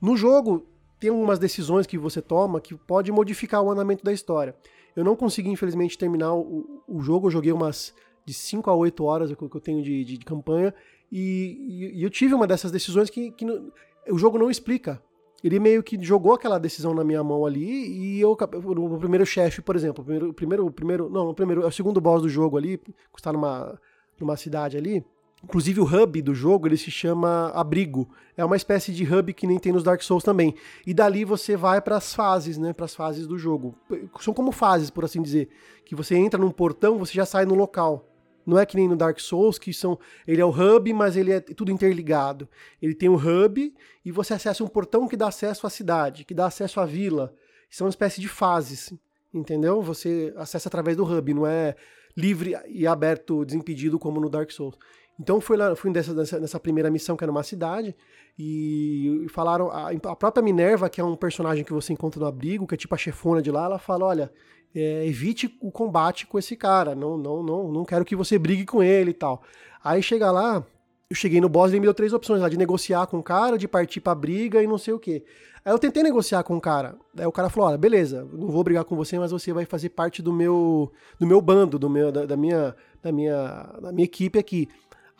No jogo, tem algumas decisões que você toma que pode modificar o andamento da história. Eu não consegui, infelizmente, terminar o, o jogo, eu joguei umas de 5 a 8 horas que eu tenho de, de, de campanha, e, e, eu tive uma dessas decisões que, que no, o jogo não explica. Ele meio que jogou aquela decisão na minha mão ali, e eu, no primeiro chefe, por exemplo, o primeiro, primeiro, primeiro, não, o primeiro, é o segundo boss do jogo ali, que está numa, numa cidade ali, Inclusive o hub do jogo, ele se chama Abrigo. É uma espécie de hub que nem tem nos Dark Souls também. E dali você vai para as fases, né, para as fases do jogo. São como fases, por assim dizer, que você entra num portão, você já sai no local. Não é que nem no Dark Souls, que são. Ele é o hub, mas ele é tudo interligado. Ele tem o hub e você acessa um portão que dá acesso à cidade, que dá acesso à vila. São uma espécie de fases. Entendeu? Você acessa através do hub, não é livre e aberto, desimpedido como no Dark Souls. Então fui lá, fui nessa, nessa, primeira missão que era numa cidade e falaram a, a, própria Minerva, que é um personagem que você encontra no abrigo, que é tipo a chefona de lá, ela fala, olha, é, evite o combate com esse cara, não, não, não, não quero que você brigue com ele e tal. Aí chega lá, eu cheguei no boss e ele me deu três opções lá, de negociar com o cara, de partir pra briga e não sei o que. Aí eu tentei negociar com o cara. Aí o cara falou: olha, beleza, não vou brigar com você, mas você vai fazer parte do meu do meu bando, do meu, da, da minha, da, minha, da minha equipe aqui.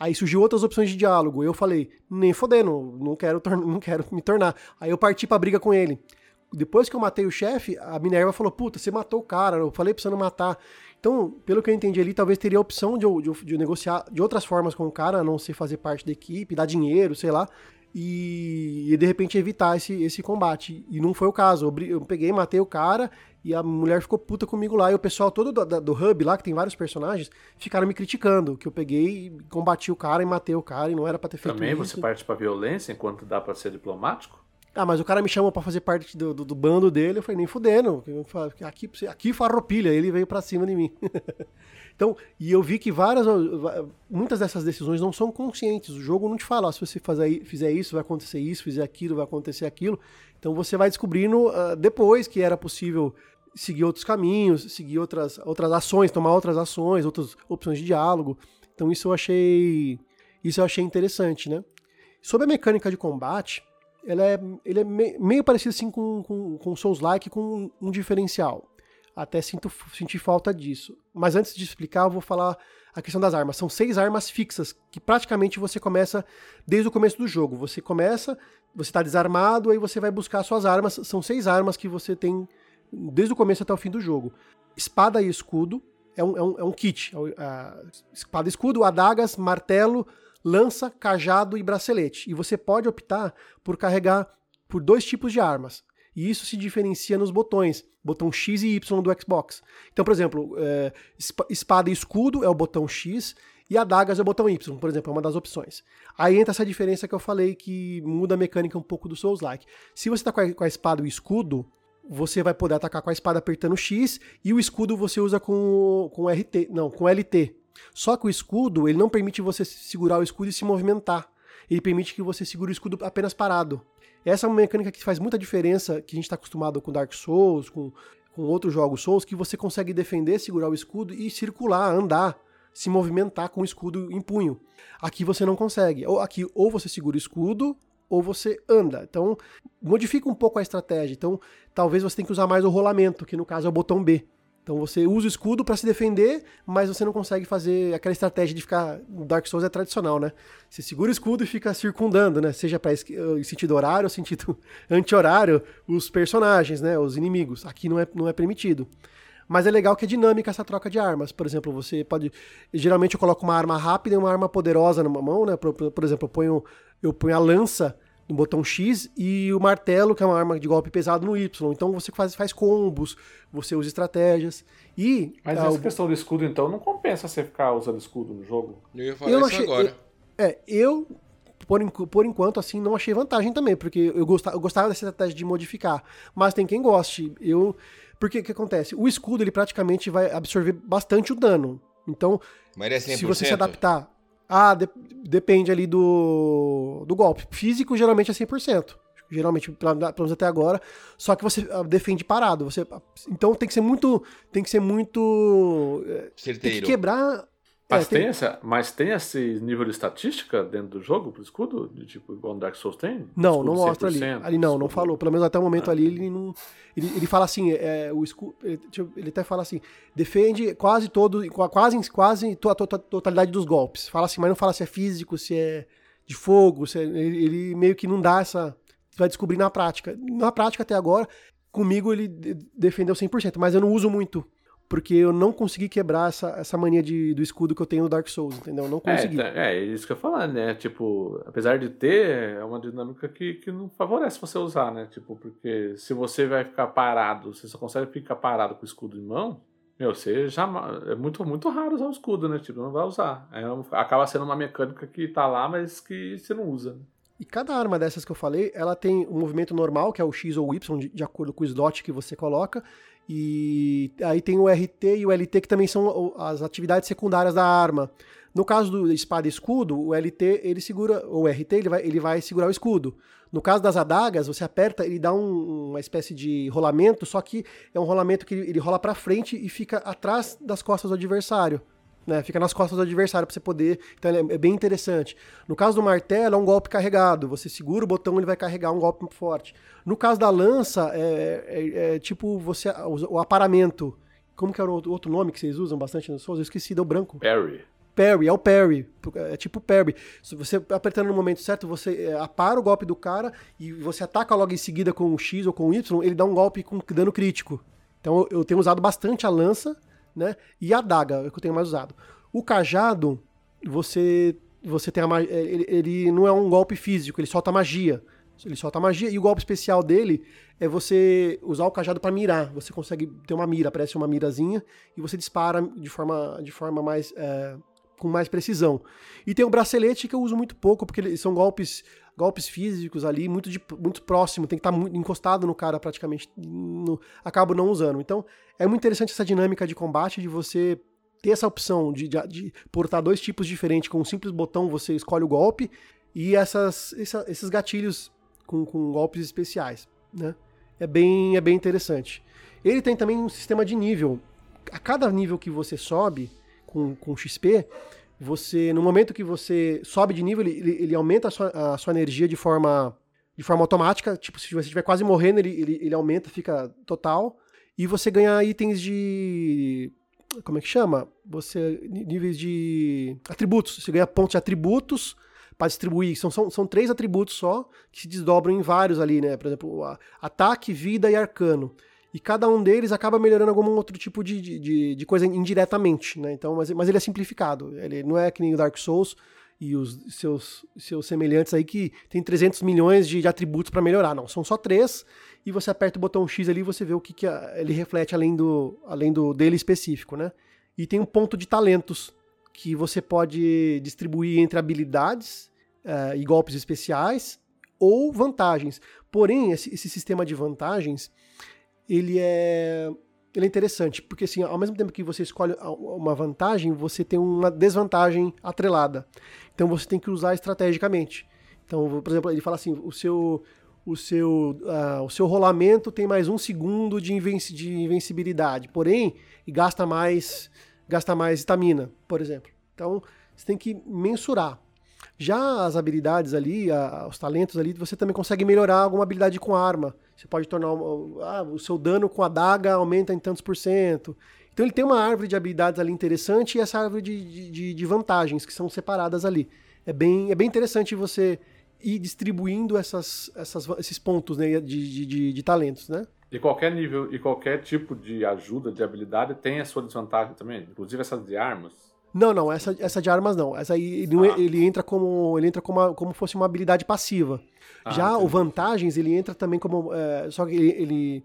Aí surgiu outras opções de diálogo. Eu falei, nem fodendo, não quero, não quero me tornar. Aí eu parti pra briga com ele. Depois que eu matei o chefe, a Minerva falou: Puta, você matou o cara, eu falei você não matar. Então, pelo que eu entendi ali, talvez teria a opção de, de, de negociar de outras formas com o cara, a não ser fazer parte da equipe, dar dinheiro, sei lá, e, e de repente evitar esse, esse combate. E não foi o caso. Eu, eu peguei, matei o cara e a mulher ficou puta comigo lá. E o pessoal todo do, do, hub lá, que tem vários personagens, ficaram me criticando. Que eu peguei e combati o cara e matei o cara e não era pra ter feito Também isso. Também você parte pra violência enquanto dá pra ser diplomático? Ah, mas o cara me chamou para fazer parte do, do, do, bando dele. Eu falei, nem fudendo. Aqui, aqui farropilha. Ele veio para cima de mim. então, e eu vi que várias, muitas dessas decisões não são conscientes. O jogo não te fala, se você fazer, fizer isso, vai acontecer isso, fizer aquilo, vai acontecer aquilo. Então você vai descobrindo uh, depois que era possível seguir outros caminhos, seguir outras, outras ações, tomar outras ações, outras opções de diálogo. Então isso eu achei, isso eu achei interessante, né? Sobre a mecânica de combate, ela é, ele é meio parecido assim com, com, com Souls-like, com um diferencial. Até sinto sentir falta disso. Mas antes de explicar, eu vou falar a questão das armas. São seis armas fixas que praticamente você começa desde o começo do jogo. Você começa, você está desarmado, aí você vai buscar suas armas. São seis armas que você tem desde o começo até o fim do jogo. Espada e escudo é um, é um, é um kit. É espada e escudo, adagas, martelo, lança, cajado e bracelete. E você pode optar por carregar por dois tipos de armas. E isso se diferencia nos botões, botão X e Y do Xbox. Então, por exemplo, é, espada e escudo é o botão X e adagas é o botão Y, por exemplo, é uma das opções. Aí entra essa diferença que eu falei que muda a mecânica um pouco do Souls-like. Se você está com, com a espada e o escudo, você vai poder atacar com a espada apertando X e o escudo você usa com, com RT, não, com LT. Só que o escudo, ele não permite você segurar o escudo e se movimentar. Ele permite que você segure o escudo apenas parado. Essa é uma mecânica que faz muita diferença, que a gente está acostumado com Dark Souls, com, com outros jogos Souls, que você consegue defender, segurar o escudo e circular, andar, se movimentar com o escudo em punho. Aqui você não consegue. Ou aqui ou você segura o escudo ou você anda. Então, modifica um pouco a estratégia. Então, talvez você tenha que usar mais o rolamento, que no caso é o botão B. Então você usa o escudo para se defender, mas você não consegue fazer aquela estratégia de ficar. Dark Souls é tradicional, né? Você segura o escudo e fica circundando, né? Seja para em sentido horário ou sentido anti-horário, os personagens, né? Os inimigos. Aqui não é, não é permitido. Mas é legal que é dinâmica essa troca de armas. Por exemplo, você pode. Geralmente eu coloco uma arma rápida e uma arma poderosa numa mão, né? Por, por exemplo, eu ponho, eu ponho a lança no botão X e o martelo, que é uma arma de golpe pesado, no Y. Então você faz, faz combos, você usa estratégias. E. Mas essa questão do escudo, então, não compensa você ficar usando escudo no jogo? Eu ia falar eu isso achei, agora. Eu, é, eu. Por, por enquanto, assim, não achei vantagem também, porque eu gostava, eu gostava dessa estratégia de modificar. Mas tem quem goste. Eu. Porque o que acontece? O escudo, ele praticamente vai absorver bastante o dano. Então, é se você se adaptar. Ah, de, depende ali do, do golpe. Físico geralmente é 100%. Geralmente, pelo menos até agora. Só que você ah, defende parado. Você, então tem que ser muito. Tem que ser muito. Certeiro. Tem que quebrar mas, é, tem, tem, essa, mas tem esse nível de estatística dentro do jogo pro escudo? De tipo, igual no Dark Souls tem? Não, não mostra ali. Ali não, não falou. Pelo menos até o momento ah. ali ele não. Ele, ele fala assim, é, o escudo. Ele, ele, até fala assim, defende quase todo. Quase, quase a totalidade dos golpes. Fala assim, mas não fala se é físico, se é de fogo, se é, ele, ele meio que não dá essa. Você vai descobrir na prática. Na prática, até agora, comigo ele defendeu 100%, mas eu não uso muito porque eu não consegui quebrar essa, essa mania de, do escudo que eu tenho no Dark Souls, entendeu? Eu não é, consegui. É, é, isso que eu ia falar, né? Tipo, apesar de ter, é uma dinâmica que, que não favorece você usar, né? Tipo, porque se você vai ficar parado, você só consegue ficar parado com o escudo em mão, meu, você já. É muito, muito raro usar o escudo, né? Tipo, não vai usar. É, acaba sendo uma mecânica que tá lá, mas que você não usa. E cada arma dessas que eu falei, ela tem um movimento normal, que é o X ou o Y, de, de acordo com o slot que você coloca, e aí tem o RT e o LT, que também são as atividades secundárias da arma. No caso do espada e escudo, o LT ele segura, ou RT ele vai, ele vai segurar o escudo. No caso das adagas, você aperta, ele dá um, uma espécie de rolamento, só que é um rolamento que ele rola para frente e fica atrás das costas do adversário. Né, fica nas costas do adversário para você poder. Então é, é, bem interessante. No caso do martelo, é um golpe carregado. Você segura o botão, ele vai carregar um golpe muito forte. No caso da lança, é, é, é tipo você o aparamento. Como que era o outro nome que vocês usam bastante no Souls? Eu esqueci, deu branco. Parry. Parry, é o parry. É tipo parry. Se você apertando no momento certo, você é, apara o golpe do cara e você ataca logo em seguida com o X ou com o Y, ele dá um golpe com dano crítico. Então eu tenho usado bastante a lança né? E a daga, é o que eu tenho mais usado. O cajado, você você tem a ele, ele não é um golpe físico, ele solta magia. Ele solta magia e o golpe especial dele é você usar o cajado para mirar. Você consegue ter uma mira, parece uma mirazinha, e você dispara de forma, de forma mais é, com mais precisão. E tem o bracelete que eu uso muito pouco, porque são golpes golpes físicos ali, muito, de, muito próximo, tem que estar tá encostado no cara praticamente, no, acabo não usando. Então, é muito interessante essa dinâmica de combate, de você ter essa opção de, de, de portar dois tipos diferentes, com um simples botão você escolhe o golpe, e essas, essa, esses gatilhos com, com golpes especiais, né? É bem, é bem interessante. Ele tem também um sistema de nível. A cada nível que você sobe com, com XP, você no momento que você sobe de nível, ele, ele aumenta a sua, a sua, energia de forma de forma automática, tipo, se você estiver quase morrendo, ele, ele, ele aumenta, fica total, e você ganha itens de como é que chama? Você níveis de atributos, você ganha pontos de atributos para distribuir, são, são, são três atributos só, que se desdobram em vários ali, né? Por exemplo, ataque, vida e arcano e cada um deles acaba melhorando algum outro tipo de, de, de coisa indiretamente, né? Então, mas, mas ele é simplificado, ele não é que nem o Dark Souls e os seus, seus semelhantes aí que tem 300 milhões de, de atributos para melhorar, não, são só três e você aperta o botão X ali e você vê o que, que ele reflete além do, além do dele específico, né? E tem um ponto de talentos que você pode distribuir entre habilidades uh, e golpes especiais ou vantagens. Porém, esse, esse sistema de vantagens ele é ele é interessante, porque assim, ao mesmo tempo que você escolhe uma vantagem, você tem uma desvantagem atrelada. Então você tem que usar estrategicamente. Então, por exemplo, ele fala assim, o seu o seu, uh, o seu rolamento tem mais um segundo de, invenci de invencibilidade, porém, gasta mais gasta mais estamina, por exemplo. Então, você tem que mensurar. Já as habilidades ali, a, os talentos ali, você também consegue melhorar alguma habilidade com arma. Você pode tornar ah, o seu dano com a daga aumenta em tantos por cento. Então ele tem uma árvore de habilidades ali interessante e essa árvore de, de, de vantagens que são separadas ali. É bem, é bem interessante você ir distribuindo essas, essas, esses pontos né, de, de, de, talentos, né? E qualquer nível e qualquer tipo de ajuda, de habilidade, tem a sua desvantagem também. Inclusive essas de armas. Não, não, essa, essa de armas não. Essa aí ele, ah. ele entra como ele entra como, uma, como fosse uma habilidade passiva. Ah, Já entendi. o vantagens ele entra também como é, só que ele, ele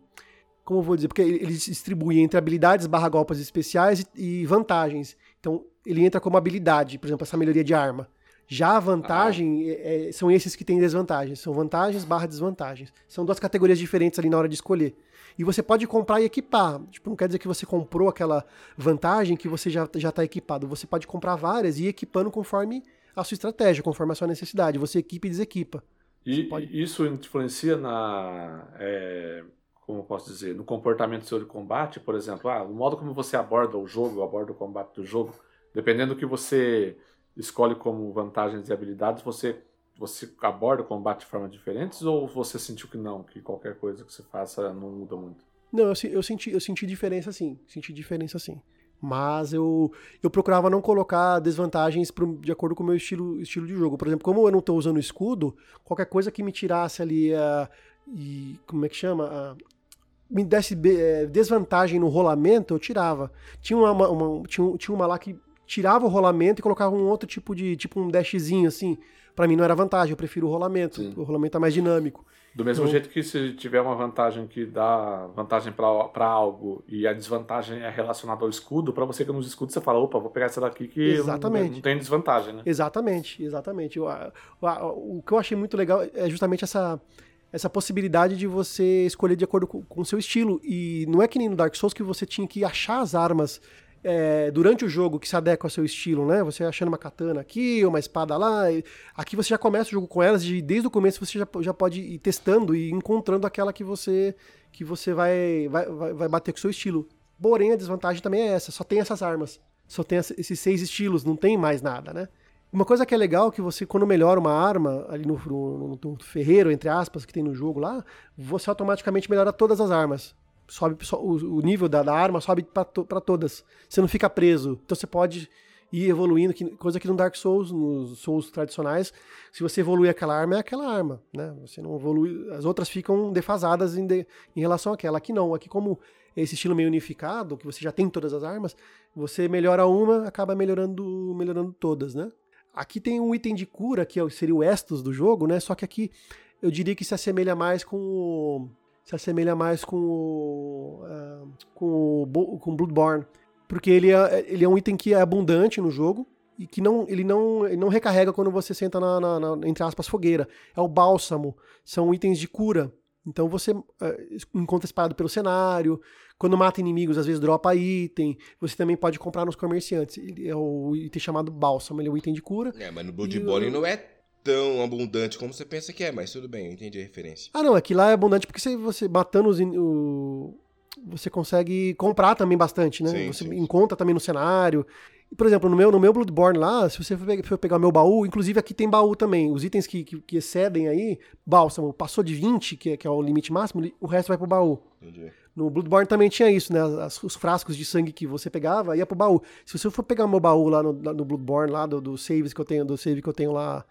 como eu vou dizer, porque ele distribui entre habilidades barra golpes especiais e, e, vantagens. Então ele entra como habilidade, por exemplo, essa melhoria de arma. Já a vantagem ah. é, é são esses que têm desvantagens. São vantagens barra desvantagens. São duas categorias diferentes ali na hora de escolher. E você pode comprar e equipar. Tipo, não quer dizer que você comprou aquela vantagem que você já está equipado. Você pode comprar várias e ir equipando conforme a sua estratégia, conforme a sua necessidade. Você equipa e desequipa. E pode... isso influencia na. É, como posso dizer? No comportamento seu de combate, por exemplo. Ah, o modo como você aborda o jogo, aborda o combate do jogo. Dependendo do que você escolhe como vantagens e habilidades, você você aborda o combate de formas diferentes ou você sentiu que não, que qualquer coisa que você faça não muda muito? Não, eu, eu senti, eu senti diferença sim, senti diferença sim. Mas eu, eu procurava não colocar desvantagens pro, de acordo com o meu estilo, estilo de jogo. Por exemplo, como eu não estou usando escudo, qualquer coisa que me tirasse ali a. E, como é que chama? A, me desse é, desvantagem no rolamento, eu tirava. Tinha uma, uma, tinha, tinha uma lá que tirava o rolamento e colocava um outro tipo de. tipo um dashzinho assim para mim não era vantagem, eu prefiro o rolamento. Sim. O rolamento é mais dinâmico. Do mesmo então, jeito que se tiver uma vantagem que dá vantagem para algo e a desvantagem é relacionada ao escudo, para você que nos escudos você fala, opa, vou pegar essa daqui que exatamente. Não, não tem desvantagem, né? Exatamente, exatamente. O, o, o que eu achei muito legal é justamente essa essa possibilidade de você escolher de acordo com o seu estilo. E não é que nem no Dark Souls que você tinha que achar as armas é, durante o jogo que se adequa ao seu estilo, né? Você achando uma katana aqui, uma espada lá. Aqui você já começa o jogo com elas e desde o começo você já, já pode ir testando e encontrando aquela que você que você vai, vai, vai bater com o seu estilo. Porém, a desvantagem também é essa, só tem essas armas. Só tem esses seis estilos, não tem mais nada, né? Uma coisa que é legal é que você, quando melhora uma arma ali no, no, no ferreiro, entre aspas, que tem no jogo lá, você automaticamente melhora todas as armas sobe o nível da, da arma sobe para to, todas. Você não fica preso. Então você pode ir evoluindo, que, coisa que no Dark Souls, nos Souls tradicionais, se você evoluir aquela arma, é aquela arma, né? Você não evolui, as outras ficam defasadas em, de, em relação àquela. Aqui não, aqui como esse estilo meio unificado, que você já tem todas as armas, você melhora uma, acaba melhorando, melhorando todas, né? Aqui tem um item de cura, que é seria o Estus do jogo, né? Só que aqui eu diria que se assemelha mais com o se assemelha mais com o, uh, com o com Bloodborne, porque ele é, ele é um item que é abundante no jogo e que não, ele, não, ele não recarrega quando você senta na, na, na, entre aspas, fogueira. É o bálsamo, são itens de cura. Então você uh, encontra espalhado pelo cenário. Quando mata inimigos, às vezes dropa item. Você também pode comprar nos comerciantes. Ele é o item chamado bálsamo, ele é o item de cura. É, mas no Bloodborne e, não é tão abundante como você pensa que é, mas tudo bem, eu entendi a referência. Ah, não, aqui lá é abundante porque você, você matando os, o, você consegue comprar também bastante, né? Sim, você sim. encontra também no cenário. Por exemplo, no meu, no meu Bloodborne lá, se você for pegar o meu baú, inclusive aqui tem baú também. Os itens que, que, que excedem aí, bálsamo, passou de 20, que é, que é o limite máximo, o resto vai pro baú. Entendi. No Bloodborne também tinha isso, né? As, os frascos de sangue que você pegava ia pro baú. Se você for pegar o meu baú lá no, no Bloodborne, lá do, do saves que eu tenho, do save que eu tenho lá,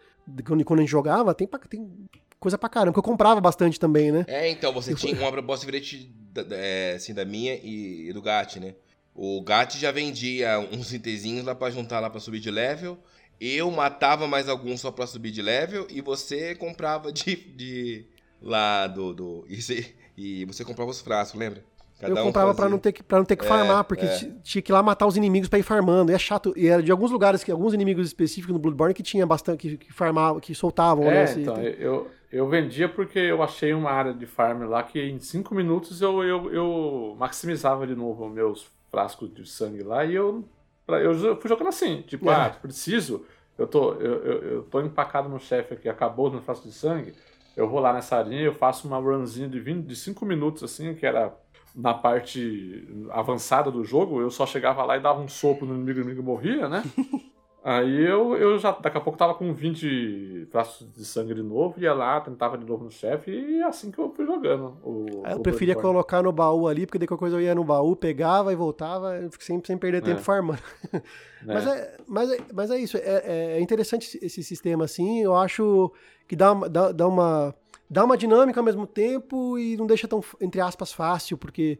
quando, quando a gente jogava, tem, tem coisa pra caramba, porque eu comprava bastante também, né? É, então, você eu tinha uma proposta diferente da, é, assim, da minha e, e do Gat, né? O Gat já vendia uns itenzinhos lá para juntar lá para subir de level. Eu matava mais alguns só para subir de level e você comprava de, de lá do do e você, e você comprava os frascos, lembra? Cada eu um comprava para não ter que para não ter que é, farmar, porque é. tinha que ir lá matar os inimigos para ir farmando. E é chato. E era de alguns lugares que alguns inimigos específicos no Bloodborne que tinha bastante que, que farmavam, que soltavam, é, né? Então, eu eu vendia porque eu achei uma área de farm lá que em 5 minutos eu, eu, eu maximizava de novo meus frascos de sangue lá e eu, eu fui jogando assim, tipo, é. ah, preciso, eu tô, eu, eu, eu tô empacado no chefe aqui, acabou no frasco de sangue, eu vou lá nessa arinha eu faço uma runzinha de 20, de 5 minutos, assim, que era na parte avançada do jogo, eu só chegava lá e dava um sopro no inimigo, o inimigo morria, né? Aí eu, eu já, daqui a pouco tava com 20 frascos de sangue de novo, ia lá, tentava de novo no chefe, e é assim que eu fui jogando. O, eu o preferia colocar no baú ali, porque qualquer coisa eu ia no baú, pegava e voltava, sempre sem perder tempo é. farmando. É. Mas, é, mas, é, mas é isso, é, é interessante esse sistema assim, eu acho que dá, dá, dá, uma, dá uma dinâmica ao mesmo tempo e não deixa tão, entre aspas, fácil, porque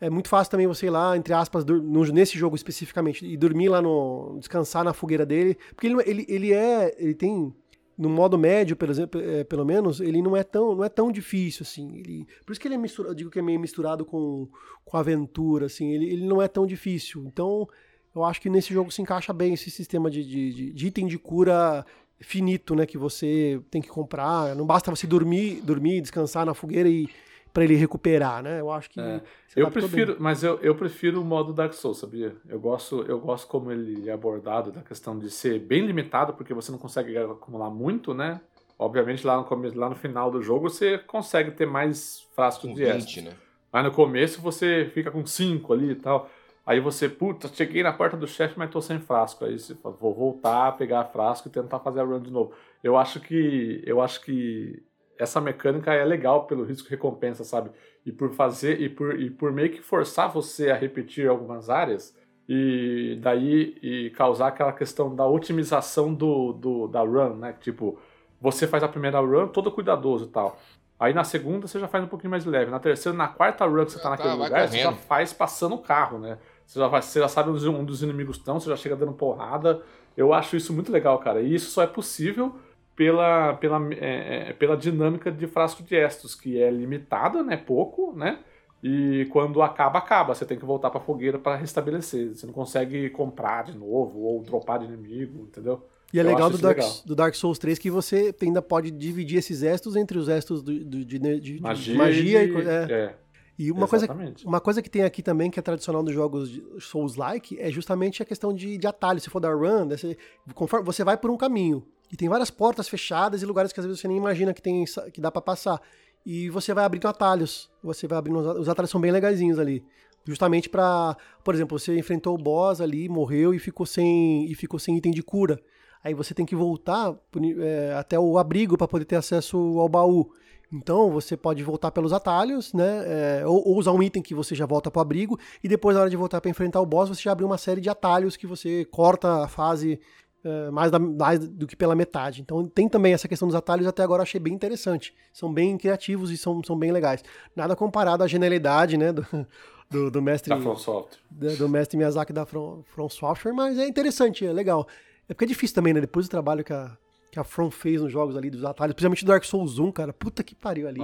é muito fácil também você ir lá, entre aspas, nesse jogo especificamente, e dormir lá no. descansar na fogueira dele. Porque ele, ele, ele é. Ele tem. No modo médio, por exemplo, é, pelo menos, ele não é tão, não é tão difícil, assim. Ele, por isso que ele é misturado, eu digo que é meio misturado com, com aventura, assim. Ele, ele não é tão difícil. Então, eu acho que nesse jogo se encaixa bem esse sistema de, de, de item de cura finito, né? Que você tem que comprar. Não basta você dormir, dormir, descansar na fogueira e, para ele recuperar, né? Eu acho que é. eu prefiro, bem. mas eu, eu prefiro o modo Dark Souls, sabia? Eu gosto, eu gosto como ele é abordado da questão de ser bem limitado, porque você não consegue acumular muito, né? Obviamente lá no começo, lá no final do jogo você consegue ter mais frascos de 20, né? Mas no começo você fica com 5 ali e tal. Aí você, puta, cheguei na porta do chefe, mas tô sem frasco. Aí você fala, vou voltar, pegar frasco e tentar fazer a run de novo. Eu acho que eu acho que essa mecânica é legal pelo risco recompensa, sabe? E por fazer e por, e por meio que forçar você a repetir algumas áreas e daí e causar aquela questão da otimização do, do da run, né? Tipo, você faz a primeira run todo cuidadoso e tal. Aí na segunda você já faz um pouquinho mais leve. Na terceira, na quarta run que você tá, tá naquele lugar, correndo. você já faz passando o carro, né? Você já, você já sabe onde um dos inimigos estão, você já chega dando porrada. Eu acho isso muito legal, cara. E isso só é possível pela, pela, é, é, pela dinâmica de frasco de estos, que é limitada, né? Pouco, né? E quando acaba, acaba. Você tem que voltar pra fogueira para restabelecer. Você não consegue comprar de novo ou dropar de inimigo, entendeu? E é legal do, Dark, legal do Dark, Souls 3 que você ainda pode dividir esses estos entre os estos do, do, de, de, de, magia, magia e. É. é. E uma coisa, uma coisa que tem aqui também, que é tradicional dos jogos Souls-like, é justamente a questão de, de atalho. Se for dar run, você, conforme, você vai por um caminho. E tem várias portas fechadas e lugares que às vezes você nem imagina que, tem, que dá para passar. E você vai abrindo atalhos. Você vai abrindo. Os atalhos são bem legaisinhos ali. Justamente para, por exemplo, você enfrentou o boss ali, morreu e ficou sem e ficou sem item de cura. Aí você tem que voltar é, até o abrigo para poder ter acesso ao baú. Então você pode voltar pelos atalhos, né? É, ou, ou, usar um item que você já volta para o abrigo e depois na hora de voltar para enfrentar o boss você já abriu uma série de atalhos que você corta a fase é, mais, da, mais do que pela metade. Então tem também essa questão dos atalhos, até agora achei bem interessante. São bem criativos e são, são bem legais. Nada comparado à genialidade, né, do, do, do mestre... Da From Software. Do, do, mestre Miyazaki da From, From Software, mas é interessante, é legal. É porque é difícil também, né, depois do trabalho que a, que a From fez nos jogos ali, dos atalhos, principalmente do Dark Souls 1, cara, puta que pariu ali.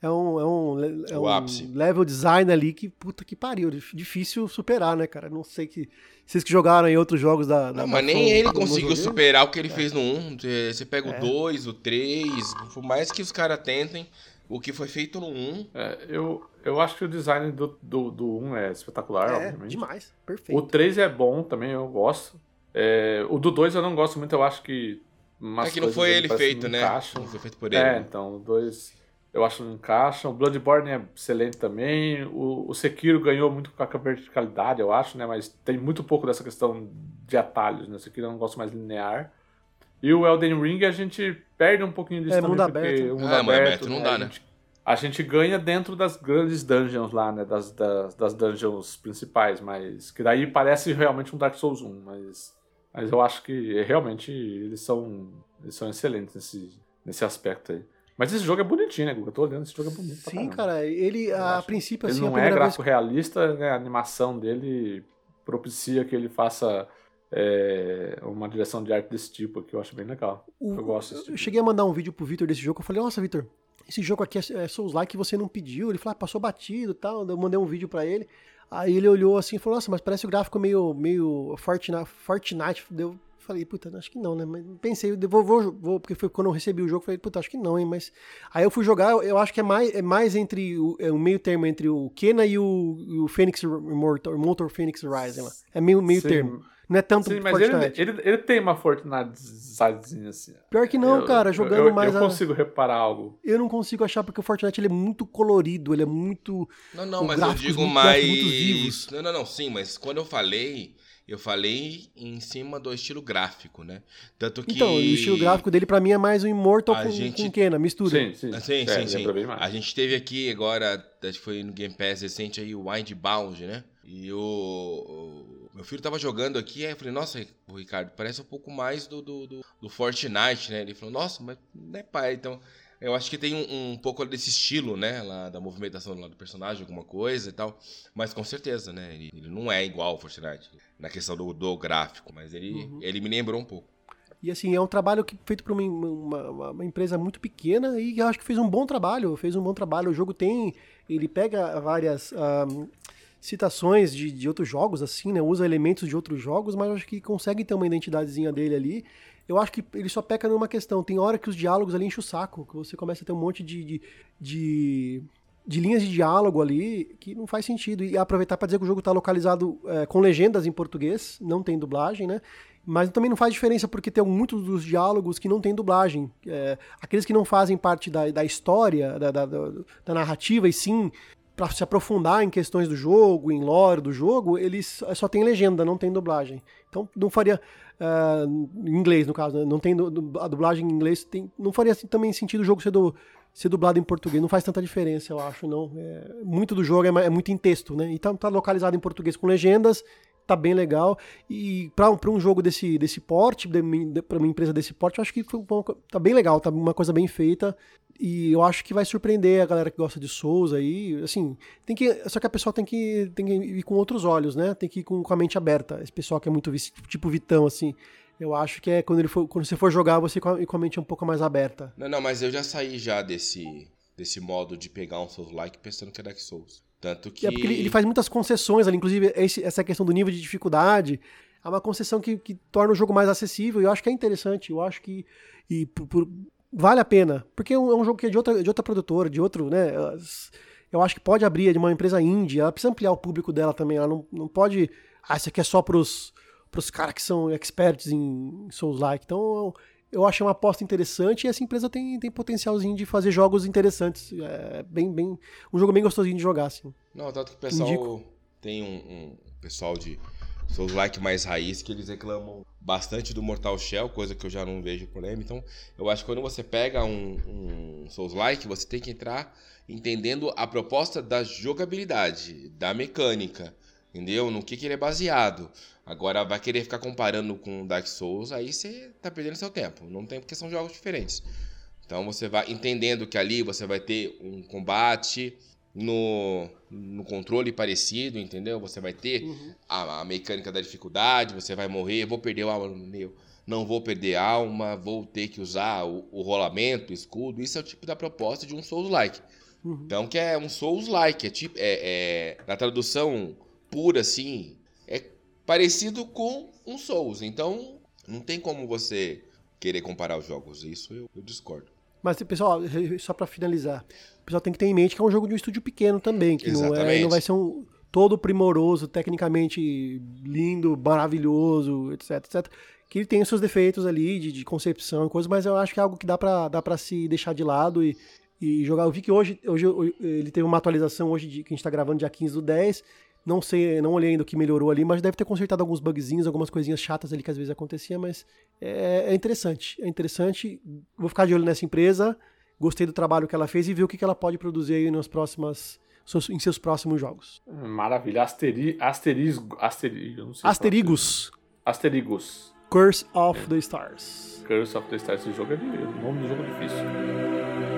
é um, é um, é O um level design ali que, puta que pariu, dif- difícil superar, né, cara? Não sei que. Vocês que jogaram em outros jogos da. da Não, mas nem From- ele conseguiu superar o que ele fez no 1. Você- Você pega É. o 2, o 3, por mais que os caras tentem, o que foi feito no 1. É, eu, eu acho que o design do, do, do 1 é espetacular, É, obviamente. demais. O Perfeito. 3 é bom também, eu gosto. É, o do 2 eu não gosto muito, eu acho que. Umas É que não foi ele feito, não né? encaixam. Não foi feito por ele. É, né? então, o 2 eu acho que não encaixa. O Bloodborne é excelente também. O, o Sekiro ganhou muito com a verticalidade, eu acho, né? Mas tem muito pouco dessa questão de atalhos, né? O Sekiro é um negócio mais linear. E o Elden Ring a gente perde um pouquinho disso É, também, mundo porque aberto. o mundo mundo aberto, aberto não dá, a né? gente, a gente ganha dentro das grandes dungeons lá, né? Das, das, das dungeons principais, mas que daí parece realmente um Dark Souls 1, mas, mas eu acho que realmente eles são, eles são excelentes nesse, nesse aspecto aí. Mas esse jogo é bonitinho, né, Guga? Eu tô olhando, esse jogo é bonito. Sim, cara, ele, Eu a acho. princípio, Ele assim, a não é primeira vez gráfico realista, né? A animação dele propicia que ele faça é, uma direção de arte desse tipo, que eu acho bem legal. O- eu gosto desse Eu tipo. cheguei a mandar um vídeo pro Vitor desse jogo. Eu falei, nossa, Vitor, esse jogo aqui é, é Souls-like que você não pediu. Ele falou, ah, passou batido e tal. Eu mandei um vídeo pra ele. Aí ele olhou assim e falou, nossa, mas parece o gráfico meio, meio Fortnite. Fortnite. Eu falei, puta, acho que não, né? Mas pensei, vou, vou, vou, porque foi quando eu recebi o jogo, eu falei, puta, acho que não, hein? Mas aí eu fui jogar, eu, acho que é mais, é mais entre o, é um meio termo entre o Kena e o, o Phoenix Immortal, Immortal Phoenix Rising lá. É meio, meio Sim. termo. Não é tanto Sim, mas ele, Fortnite. ele, ele tem uma Fortnitezinha assim. Pior que não, Eu- cara, eu- jogando eu, mais Eu a- consigo reparar algo. Eu não consigo achar porque o Fortnite ele é muito colorido, ele é muito. Não, não, mas eu digo muito- mais. Não, não, não, sim, mas quando eu falei, eu falei em cima do estilo gráfico, né? Tanto que. Então, o estilo gráfico dele pra mim é mais o Immortal A com, gente- com Kena, mistura. Sim, sim. Ah, Sim, É, sim, sim. mais. A gente teve aqui agora, acho que foi no Game Pass recente aí, o Windbound, né? E o- Meu filho tava jogando aqui, aí eu falei, nossa, o Ricardo, parece um pouco mais do, do, do, do Fortnite, né? Ele falou, nossa, mas não é pai, então. Eu acho que tem um, um pouco desse estilo, né? Lá da movimentação lá do personagem, alguma coisa e tal. Mas com certeza, né? Ele, ele não é igual ao Fortnite. Na questão do, do gráfico, mas ele, Uhum. ele me lembrou um pouco. E assim, é um trabalho que, feito por uma, uma- uma empresa muito pequena e eu acho que fez um bom trabalho. Fez um bom trabalho. O jogo tem. Ele pega várias ahm, citações de, de outros jogos, assim, né? Usa elementos de outros jogos, mas acho que consegue ter uma identidadezinha dele ali. Eu acho que ele só peca numa questão. Tem hora que os diálogos ali enchem o saco, que você começa a ter um monte de, de, de, de linhas de diálogo ali que não faz sentido. E aproveitar para dizer que o jogo está localizado é, com legendas em português, não tem dublagem, né? Mas também não faz diferença porque tem muitos dos diálogos que não tem dublagem. É, aqueles que não fazem parte da, da história, da, da- da narrativa, e sim para se aprofundar em questões do jogo, em lore do jogo, eles só tem legenda, não tem dublagem. Então não faria. ah, em inglês, no caso, né? não tem a dublagem em inglês, tem, não faria assim, também sentido o jogo ser, do- ser dublado em português. Não faz tanta diferença, eu acho, não. É, muito do jogo é, é muito em texto, né? Então tá localizado em português com legendas, tá bem legal. E para um, jogo desse, desse porte, de, para uma empresa desse porte, eu acho que foi uma tá bem legal, tá uma coisa bem feita. E eu acho que vai surpreender a galera que gosta de Souls aí. Assim, tem que. Só que a pessoa tem que, tem que ir com outros olhos, né? Tem que ir com, com a mente aberta. Esse pessoal que é muito tipo Vitão, assim. Eu acho que é quando, ele for, quando você for jogar, você com a, com a mente um pouco mais aberta. Não, não, mas eu já saí já desse, desse modo de pegar um Souls like pensando que é Dark Souls. Tanto que. É porque ele, ele faz muitas concessões ali, inclusive esse- essa questão do nível de dificuldade. É uma concessão que, que torna o jogo mais acessível. E eu acho que é interessante. Eu acho que. E por- por- vale a pena. Porque é um, é jogo que é de outra, de outra produtora, de outro, né? Eu acho que pode abrir é de uma empresa indie. Ela precisa ampliar o público dela também. Ela não, não pode. Ah, isso aqui é só pros, pros caras que são experts em Souls-like. Então. Eu, achei uma aposta interessante e essa empresa tem, tem potencialzinho de fazer jogos interessantes. É bem, bem, um jogo bem gostosinho de jogar, assim. Não, tanto que o pessoal Indico. tem um, um pessoal de Souls like mais raiz que eles reclamam bastante do Mortal Shell, coisa que eu já não vejo problema. Então, eu acho que quando você pega um, um Souls like, você tem que entrar entendendo a proposta da jogabilidade, da mecânica, entendeu? No que, que ele é baseado. Agora, vai querer ficar comparando com Dark Souls, aí você tá perdendo seu tempo. Não tem porque são jogos diferentes. Então você vai entendendo que ali você vai ter um combate no, no controle parecido, entendeu? Você vai ter a, a mecânica da dificuldade, você vai morrer, vou perder alma, meu, não vou perder alma, vou ter que usar o, o rolamento, o escudo. Isso é o tipo da proposta de um Souls-like. Uhum. Então, que é um Souls-like. É tipo, é, é, na tradução pura, assim, é parecido com um Souls. Então, não tem como você querer comparar os jogos. Isso eu, eu discordo. Mas, pessoal, só para finalizar, o pessoal tem que ter em mente que é um jogo de um estúdio pequeno também, que não, é, não vai ser um todo primoroso, tecnicamente lindo, maravilhoso, etc, etc. Que ele tem os seus defeitos ali de, de concepção e coisas, mas eu acho que é algo que dá para dá pra se deixar de lado e, e jogar. Eu vi que hoje, hoje ele teve uma atualização hoje de, que a gente tá gravando dia 15 do 10. Não sei, não olhei ainda o que melhorou ali, mas deve ter consertado alguns bugzinhos, algumas coisinhas chatas ali que às vezes acontecia, mas é, é interessante. É interessante. Vou ficar de olho nessa empresa. Gostei do trabalho que ela fez e ver o que, ela pode produzir aí nas próximas em seus próximos jogos. Maravilha. Asteri, asterisgo, asteri, Asterigos. Asterigos. Curse of the Stars. Curse of the Stars. Esse jogo é de, o nome do jogo é difícil.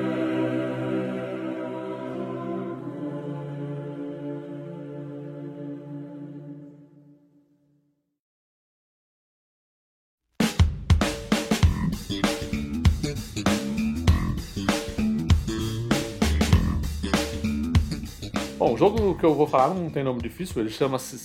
Jogo que eu vou falar não tem nome difícil, ele chama-se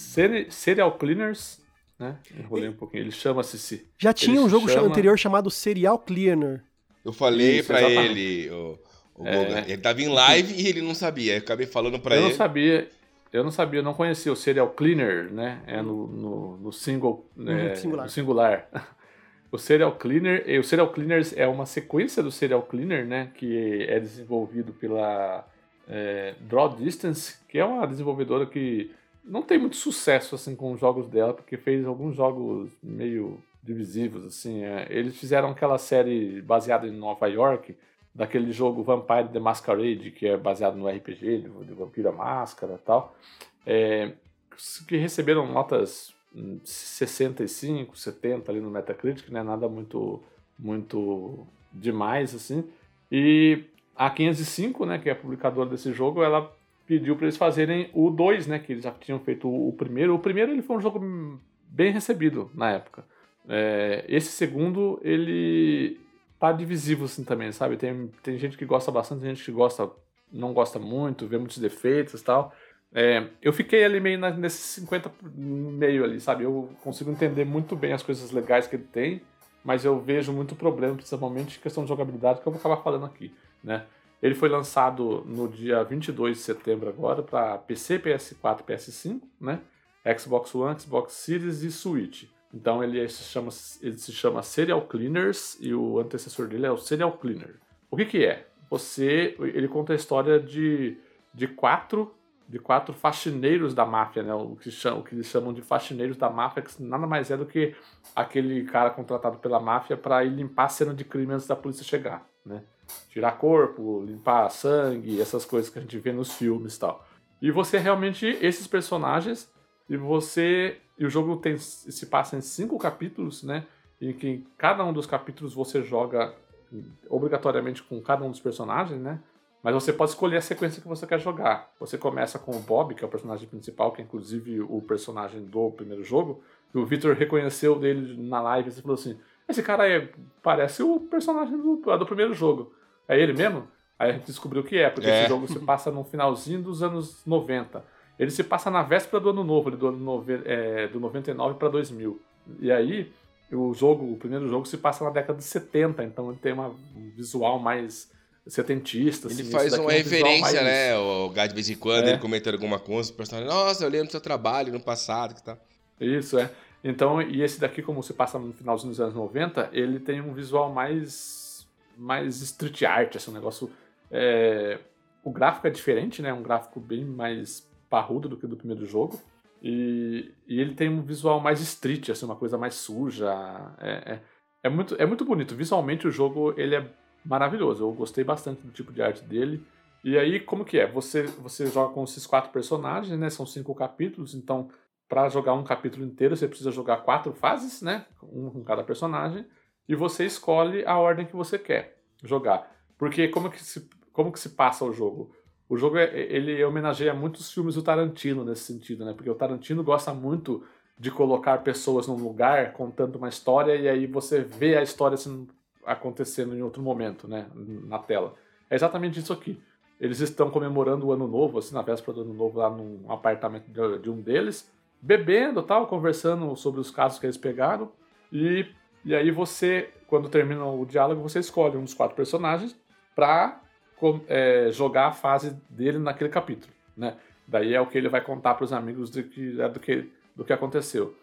Serial Cleaners, né? Enrolei um pouquinho, ele chama-se... Já tinha um jogo chama... anterior chamado Serial Cleaner. Eu falei exatamente. ele, o, o é... ele tava em live e ele não sabia, eu acabei falando pra eu ele. Eu não sabia, eu não sabia, eu não conhecia o Serial Cleaner, né? É no, no, no single, né? singular. No singular. O Serial Cleaner, o Serial Cleaners é uma sequência do Serial Cleaner, né? Que é desenvolvido pela é, Draw Distance, que é uma desenvolvedora que não tem muito sucesso assim com os jogos dela, porque fez alguns jogos meio divisivos assim. É, eles fizeram aquela série baseada em Nova York, daquele jogo Vampire the Masquerade, que é baseado no RPG de, de Vampira Máscara tal, é, que receberam notas 65, 70 ali no Metacritic, né? Nada muito muito demais assim. E a 505, né, que é a publicadora desse jogo, ela pediu para eles fazerem o 2, né, que eles já tinham feito o primeiro. O primeiro ele foi um jogo bem recebido na época. É, esse segundo, ele tá divisivo assim também, sabe? Tem, tem gente que gosta bastante, tem gente que gosta, não gosta muito, vê muitos defeitos e tal. É, eu fiquei ali meio na, nesse 50 meio ali, sabe? Eu consigo entender muito bem as coisas legais que ele tem, mas eu vejo muito problema, principalmente em questão de jogabilidade, que eu vou acabar falando aqui né? Ele foi lançado no dia 22 de setembro agora para PC, PS4 PS5, né? Xbox One, Xbox Series e Switch. Então ele se chama, ele se chama Serial Cleaners e o antecessor dele é o Serial Cleaner. O que que é? Você, ele conta a história de, de quatro de quatro faxineiros da máfia, né? O que, chamam, o que eles chamam de faxineiros da máfia, que nada mais é do que aquele cara contratado pela máfia para ir limpar a cena de crime antes da polícia chegar, né? Tirar corpo, limpar sangue, essas coisas que a gente vê nos filmes e tal. E você realmente, esses personagens, e você. E o jogo tem, se passa em cinco capítulos, né? Em que em cada um dos capítulos você joga obrigatoriamente com cada um dos personagens, né? Mas você pode escolher a sequência que você quer jogar. Você começa com o Bob, que é o personagem principal, que é inclusive o personagem do primeiro jogo. E o Victor reconheceu dele na live e falou assim: esse cara aí parece o personagem do, do primeiro jogo. É ele mesmo? Aí a gente descobriu que é, porque é. esse jogo se passa no finalzinho dos anos 90. Ele se passa na véspera do ano novo, do, ano nove, é, do 99 para 2000. E aí, o jogo, o primeiro jogo se passa na década de 70, então ele tem uma, um visual mais setentista. Ele assim, faz uma é um referência, né? O Gad de vez em quando, é. ele comentando alguma coisa, o personagem, nossa, eu lembro do seu trabalho no passado que tá. Isso, é. Então, e esse daqui, como se passa no finalzinho dos anos 90, ele tem um visual mais, mais street art, assim, um negócio... É... O gráfico é diferente, né? Um gráfico bem mais parrudo do que do primeiro jogo. E, e ele tem um visual mais street, assim, uma coisa mais suja. É, é, é, muito, é muito bonito. Visualmente o jogo ele é maravilhoso. Eu gostei bastante do tipo de arte dele. E aí, como que é? Você, você joga com esses quatro personagens, né? São cinco capítulos, então para jogar um capítulo inteiro, você precisa jogar quatro fases, né? Um com cada personagem. E você escolhe a ordem que você quer jogar. Porque como que se, como que se passa o jogo? O jogo é, ele homenageia muitos filmes do Tarantino nesse sentido, né? Porque o Tarantino gosta muito de colocar pessoas num lugar contando uma história e aí você vê a história acontecendo em outro momento, né? Na tela. É exatamente isso aqui. eles estão comemorando o ano novo, assim, na véspera do ano novo, lá num apartamento de, de um deles, bebendo tal, conversando sobre os casos que eles pegaram. E, e aí você, quando termina o diálogo, você escolhe um dos quatro personagens para é, jogar a fase dele naquele capítulo, né? Daí é o que ele vai contar para os amigos do que, é do, que, do que aconteceu.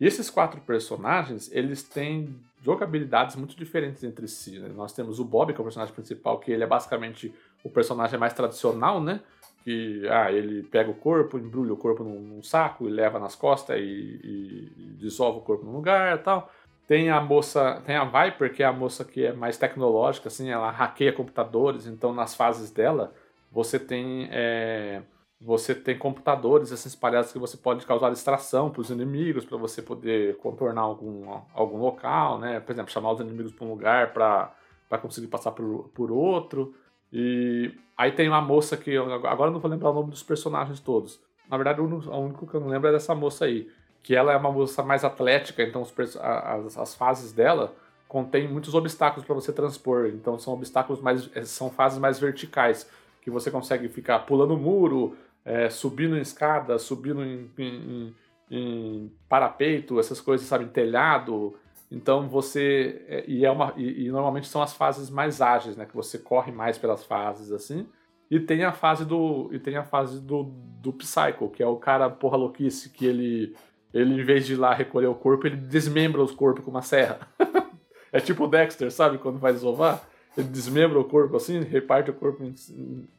E esses quatro personagens, eles têm jogabilidades muito diferentes entre si. Né? Nós temos o Bob, que é o personagem principal, que ele é basicamente o personagem mais tradicional, né? Que ah, ele pega o corpo, embrulha o corpo num, num saco e leva nas costas e, e, e dissolve o corpo no lugar e tal. Tem a moça, tem a Viper, que é a moça que é mais tecnológica, assim, ela hackeia computadores, então nas fases dela você tem é, você tem computadores assim, espalhados que você pode causar distração para os inimigos, para você poder contornar algum, algum local, né? Por exemplo, chamar os inimigos para um lugar para conseguir passar por, por outro. E aí tem uma moça que. Eu, agora não vou lembrar o nome dos personagens todos. Na verdade, o único que eu não lembro é dessa moça aí. Que ela é uma moça mais atlética, então os, as, as fases dela contém muitos obstáculos para você transpor. Então são obstáculos mais. são fases mais verticais. Que você consegue ficar pulando muro, é, subindo em escada, subindo em, em, em, parapeito, essas coisas, sabe, em telhado. Então você é, e é uma e, e, normalmente são as fases mais ágeis, né, que você corre mais pelas fases assim. E tem a fase do e tem a fase do, do Psycho, que é o cara porra louquice que ele ele em vez de ir lá recolher o corpo, ele desmembra os corpos com uma serra. é tipo o Dexter, sabe, quando vai desovar? Ele desmembra o corpo assim, reparte o corpo em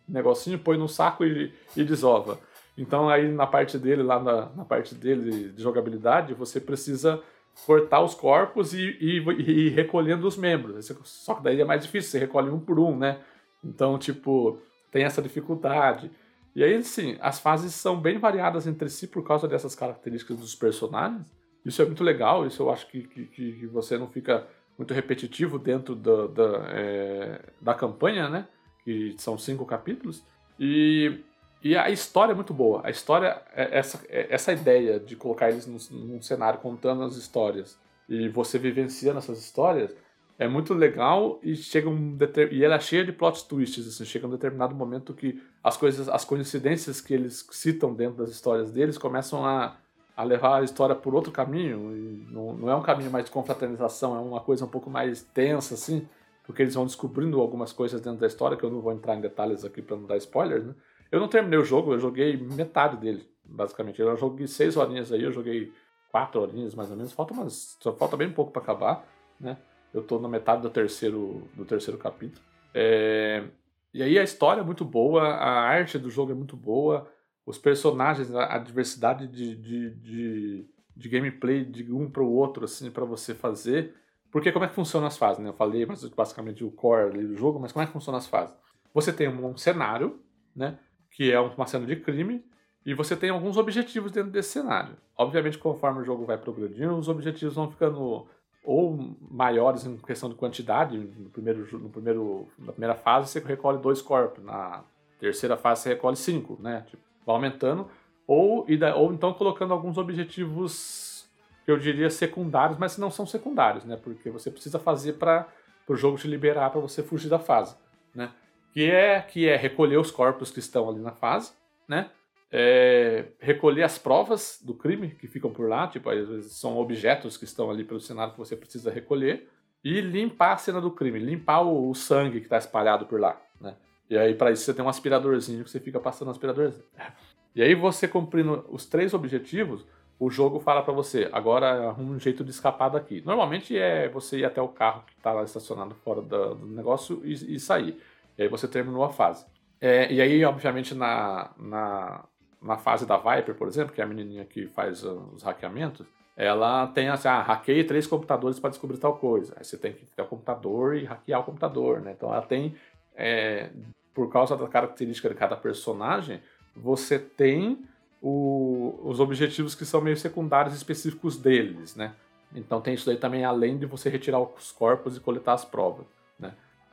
negocinho, põe no saco e, e desova. Então aí na parte dele, lá na, na, parte dele de jogabilidade, você precisa cortar os corpos e, e, e recolhendo os membros. Só que daí é mais difícil, você recolhe um por um, né? Então, tipo, tem essa dificuldade. E aí, sim, as fases são bem variadas entre si por causa dessas características dos personagens. Isso é muito legal, isso eu acho que, que, que você não fica muito repetitivo dentro da, da, é, da campanha, né? Que são cinco capítulos. E, e a história é muito boa. A história, é essa, é essa ideia de colocar eles num, num cenário contando as histórias e você vivenciando essas histórias é muito legal e chega um e ela é cheia de plot twists assim chega um determinado momento que as coisas as coincidências que eles citam dentro das histórias deles começam a a levar a história por outro caminho. E não, não é um caminho mais de confraternização, é uma coisa um pouco mais tensa, assim, porque eles vão descobrindo algumas coisas dentro da história, que eu não vou entrar em detalhes aqui para não dar spoilers, né? Eu não terminei o jogo, eu joguei metade dele, basicamente. Eu joguei seis horinhas aí, eu joguei quatro horinhas mais ou menos, falta umas, só falta bem pouco para acabar, né? Eu tô na metade do terceiro, do terceiro capítulo. É... E aí a história é muito boa, a arte do jogo é muito boa, os personagens, a, diversidade de, de, de, de, gameplay de um para o outro, assim, para você fazer. Porque como é que funciona as fases, né? Eu falei basicamente o core do jogo, mas como é que funciona as fases? Você tem um, um cenário, né? Que é uma cena de crime, e você tem alguns objetivos dentro desse cenário. Obviamente, conforme o jogo vai progredindo, os objetivos vão ficando ou maiores em questão de quantidade. No primeiro, no primeiro, na primeira fase você recolhe dois corpos, na terceira fase você recolhe cinco, né? Tipo, vai aumentando, ou, ou então colocando alguns objetivos que eu diria secundários, mas não são secundários, né? Porque você precisa fazer para o jogo te liberar para você fugir da fase, né? Que é, que é recolher os corpos que estão ali na fase, né? É, recolher as provas do crime que ficam por lá, tipo, às vezes são objetos que estão ali pelo cenário que você precisa recolher, e limpar a cena do crime, limpar o, o sangue que está espalhado por lá, né? E aí, para isso, você tem um aspiradorzinho que você fica passando aspiradorzinho. E aí, você cumprindo os três objetivos, o jogo fala para você, agora arruma um jeito de escapar daqui. Normalmente é você ir até o carro que está lá estacionado fora do, do negócio e, e, sair. E aí você terminou a fase. É, e aí, obviamente, na, na, na fase da Viper, por exemplo, que é a menininha que faz os hackeamentos, ela tem assim, ah, hackeie três computadores para descobrir tal coisa. Aí você tem que ter o computador e hackear o computador, né? Então ela tem é, por causa da característica de cada personagem, você tem o, os objetivos que são meio secundários específicos deles, né? Então tem isso daí também, além de você retirar os corpos e coletar as provas?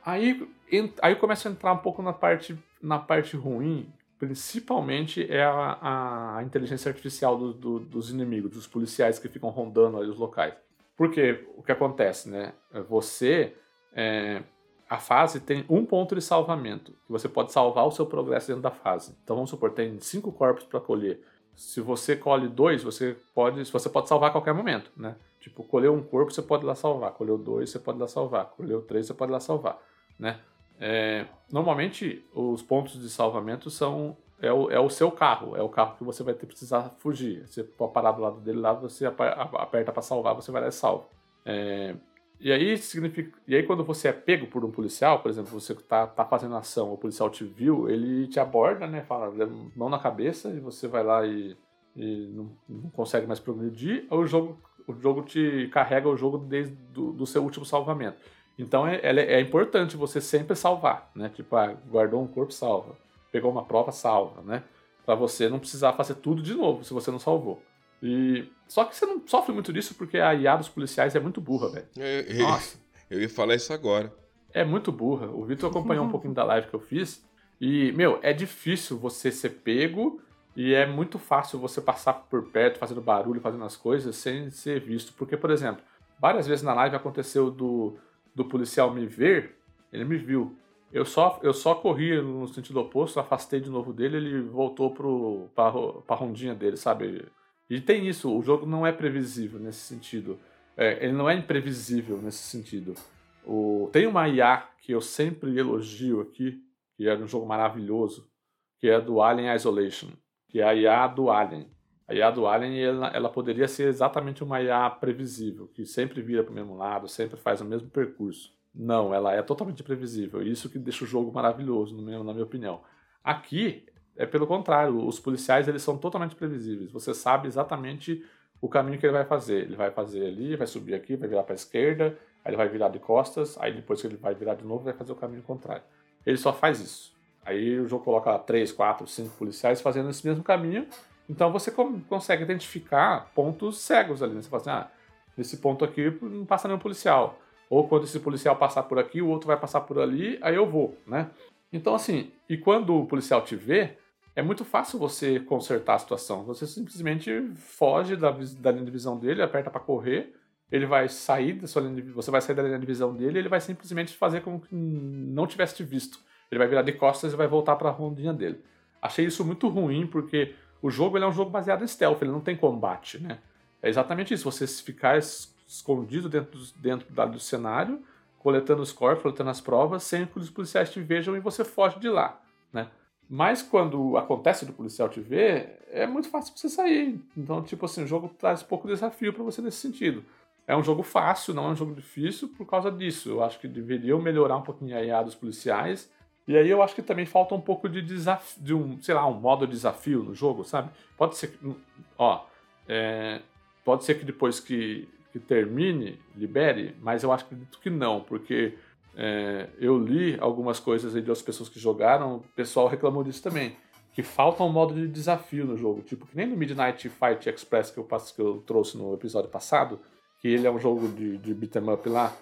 Aí, aí começa a entrar um pouco na parte, na parte ruim, principalmente é a, a inteligência artificial do, do, dos inimigos, dos policiais que ficam rondando os locais. Porque o que acontece, né? Você, é, a fase tem um ponto de salvamento, você pode salvar o seu progresso dentro da fase. Então vamos supor, tem cinco corpos para colher. Se você colhe dois, você pode, você pode salvar a qualquer momento, né? Tipo, colheu um corpo, você pode lá salvar. Colheu dois, você pode lá salvar. Colheu três, você pode lá salvar, né? É, normalmente, os pontos de salvamento são é o, é o seu carro, é o carro que você vai ter precisar fugir. Você pode parar do lado dele lá, você aperta para salvar, você vai lá e salva. É, e aí significa. E aí, quando você é pego por um policial, por exemplo, você tá, tá fazendo ação, o policial te viu, ele te aborda, né? Fala, mão na cabeça, e você vai lá e, e não, não, consegue mais progredir, o jogo, o jogo te carrega o jogo desde do, do seu último salvamento. Então é, é, é, importante você sempre salvar, né? Tipo, ah, guardou um corpo, salva. Pegou uma prova, salva, né? Pra você não precisar fazer tudo de novo se você não salvou. E só que você não sofre muito disso porque a IA dos policiais é muito burra, velho. Nossa. Eu ia falar isso agora. É muito burra. O Vitor acompanhou um pouquinho da live que eu fiz. E, meu, é difícil você ser pego e é muito fácil você passar por perto, fazendo barulho, fazendo as coisas, sem ser visto. Porque, por exemplo, várias vezes na live aconteceu do, do policial me ver, ele me viu. Eu só, eu só corri no sentido oposto, afastei de novo dele, ele voltou pro, pra, pra rondinha dele, sabe? E tem isso, o jogo não é previsível nesse sentido. É, ele não é imprevisível nesse sentido. O, tem uma IA que eu sempre elogio aqui, que é um jogo maravilhoso, que é do Alien Isolation, que é a IA do Alien. A IA do Alien ela, ela poderia ser exatamente uma IA previsível, que sempre vira para o mesmo lado, sempre faz o mesmo percurso. Não, ela é totalmente previsível. Isso que deixa o jogo maravilhoso, na minha opinião. Aqui, é pelo contrário, os policiais eles são totalmente previsíveis. Você sabe exatamente o caminho que ele vai fazer. Ele vai fazer ali, vai subir aqui, vai virar para a esquerda, aí ele vai virar de costas, aí depois que ele vai virar de novo, vai fazer o caminho contrário. Ele só faz isso. Aí o jogo coloca lá 3, 4, 5 policiais fazendo esse mesmo caminho. Então você consegue identificar pontos cegos ali. Né? Você fala assim, ah, nesse ponto aqui não passa nenhum policial. Ou quando esse policial passar por aqui, o outro vai passar por ali, aí eu vou, né? Então assim, e quando o policial te vê, é muito fácil você consertar a situação. Você simplesmente foge da, da linha de visão dele, aperta para correr, ele vai sair da sua linha de, você vai sair da linha de visão dele, ele vai simplesmente fazer como que não tivesse te visto. Ele vai virar de costas e vai voltar para a rondinha dele. Achei isso muito ruim porque o jogo é um jogo baseado em stealth, ele não tem combate, né? É exatamente isso, você ficar escondido dentro, do, dentro do cenário, coletando os corpos, coletando as provas, sem que os policiais te vejam e você foge de lá, né? Mas quando acontece do policial te ver, é muito fácil você sair. Então, tipo assim, o jogo traz pouco desafio para você nesse sentido. É um jogo fácil, não é um jogo difícil por causa disso. Eu acho que deveriam melhorar um pouquinho a IA dos policiais. E aí eu acho que também falta um pouco de desafio, de um, sei lá, um modo de desafio no jogo, sabe? Pode ser que, ó, é, pode ser que depois que, que termine, libere, mas eu acho que não, porque é, eu li algumas coisas aí de outras pessoas que jogaram, o pessoal reclamou disso também. Que falta um modo de desafio no jogo. Tipo, que nem no Midnight Fight Express que eu, que eu trouxe no episódio passado, que ele é um jogo de, de beat'em up lá,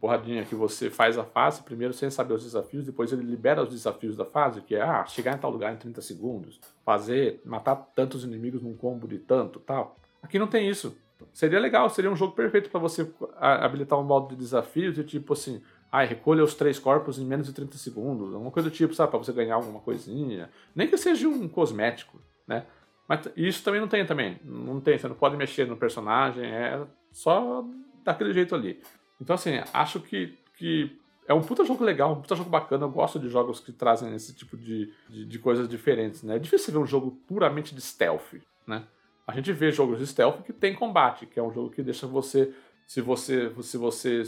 porradinha, que você faz a fase primeiro sem saber os desafios, depois ele libera os desafios da fase, que é ah, chegar em tal lugar em 30 segundos, fazer, matar tantos inimigos num combo de tanto tal. Aqui não tem isso. Seria legal, seria um jogo perfeito para você habilitar um modo de desafios e tipo assim, ah, recolha os três corpos em menos de 30 segundos, alguma coisa do tipo, sabe, para você ganhar alguma coisinha. Nem que seja um cosmético, né? Mas isso também não tem também. Não tem, você não pode mexer no personagem, é só daquele jeito ali. Então, assim, acho que, que é um puta jogo legal, um puta jogo bacana. Eu gosto de jogos que trazem esse tipo de, de, de coisas diferentes, né? É difícil ver um jogo puramente de stealth, né? A gente vê jogos de stealth que tem combate, que é um jogo que deixa você. Se você, se você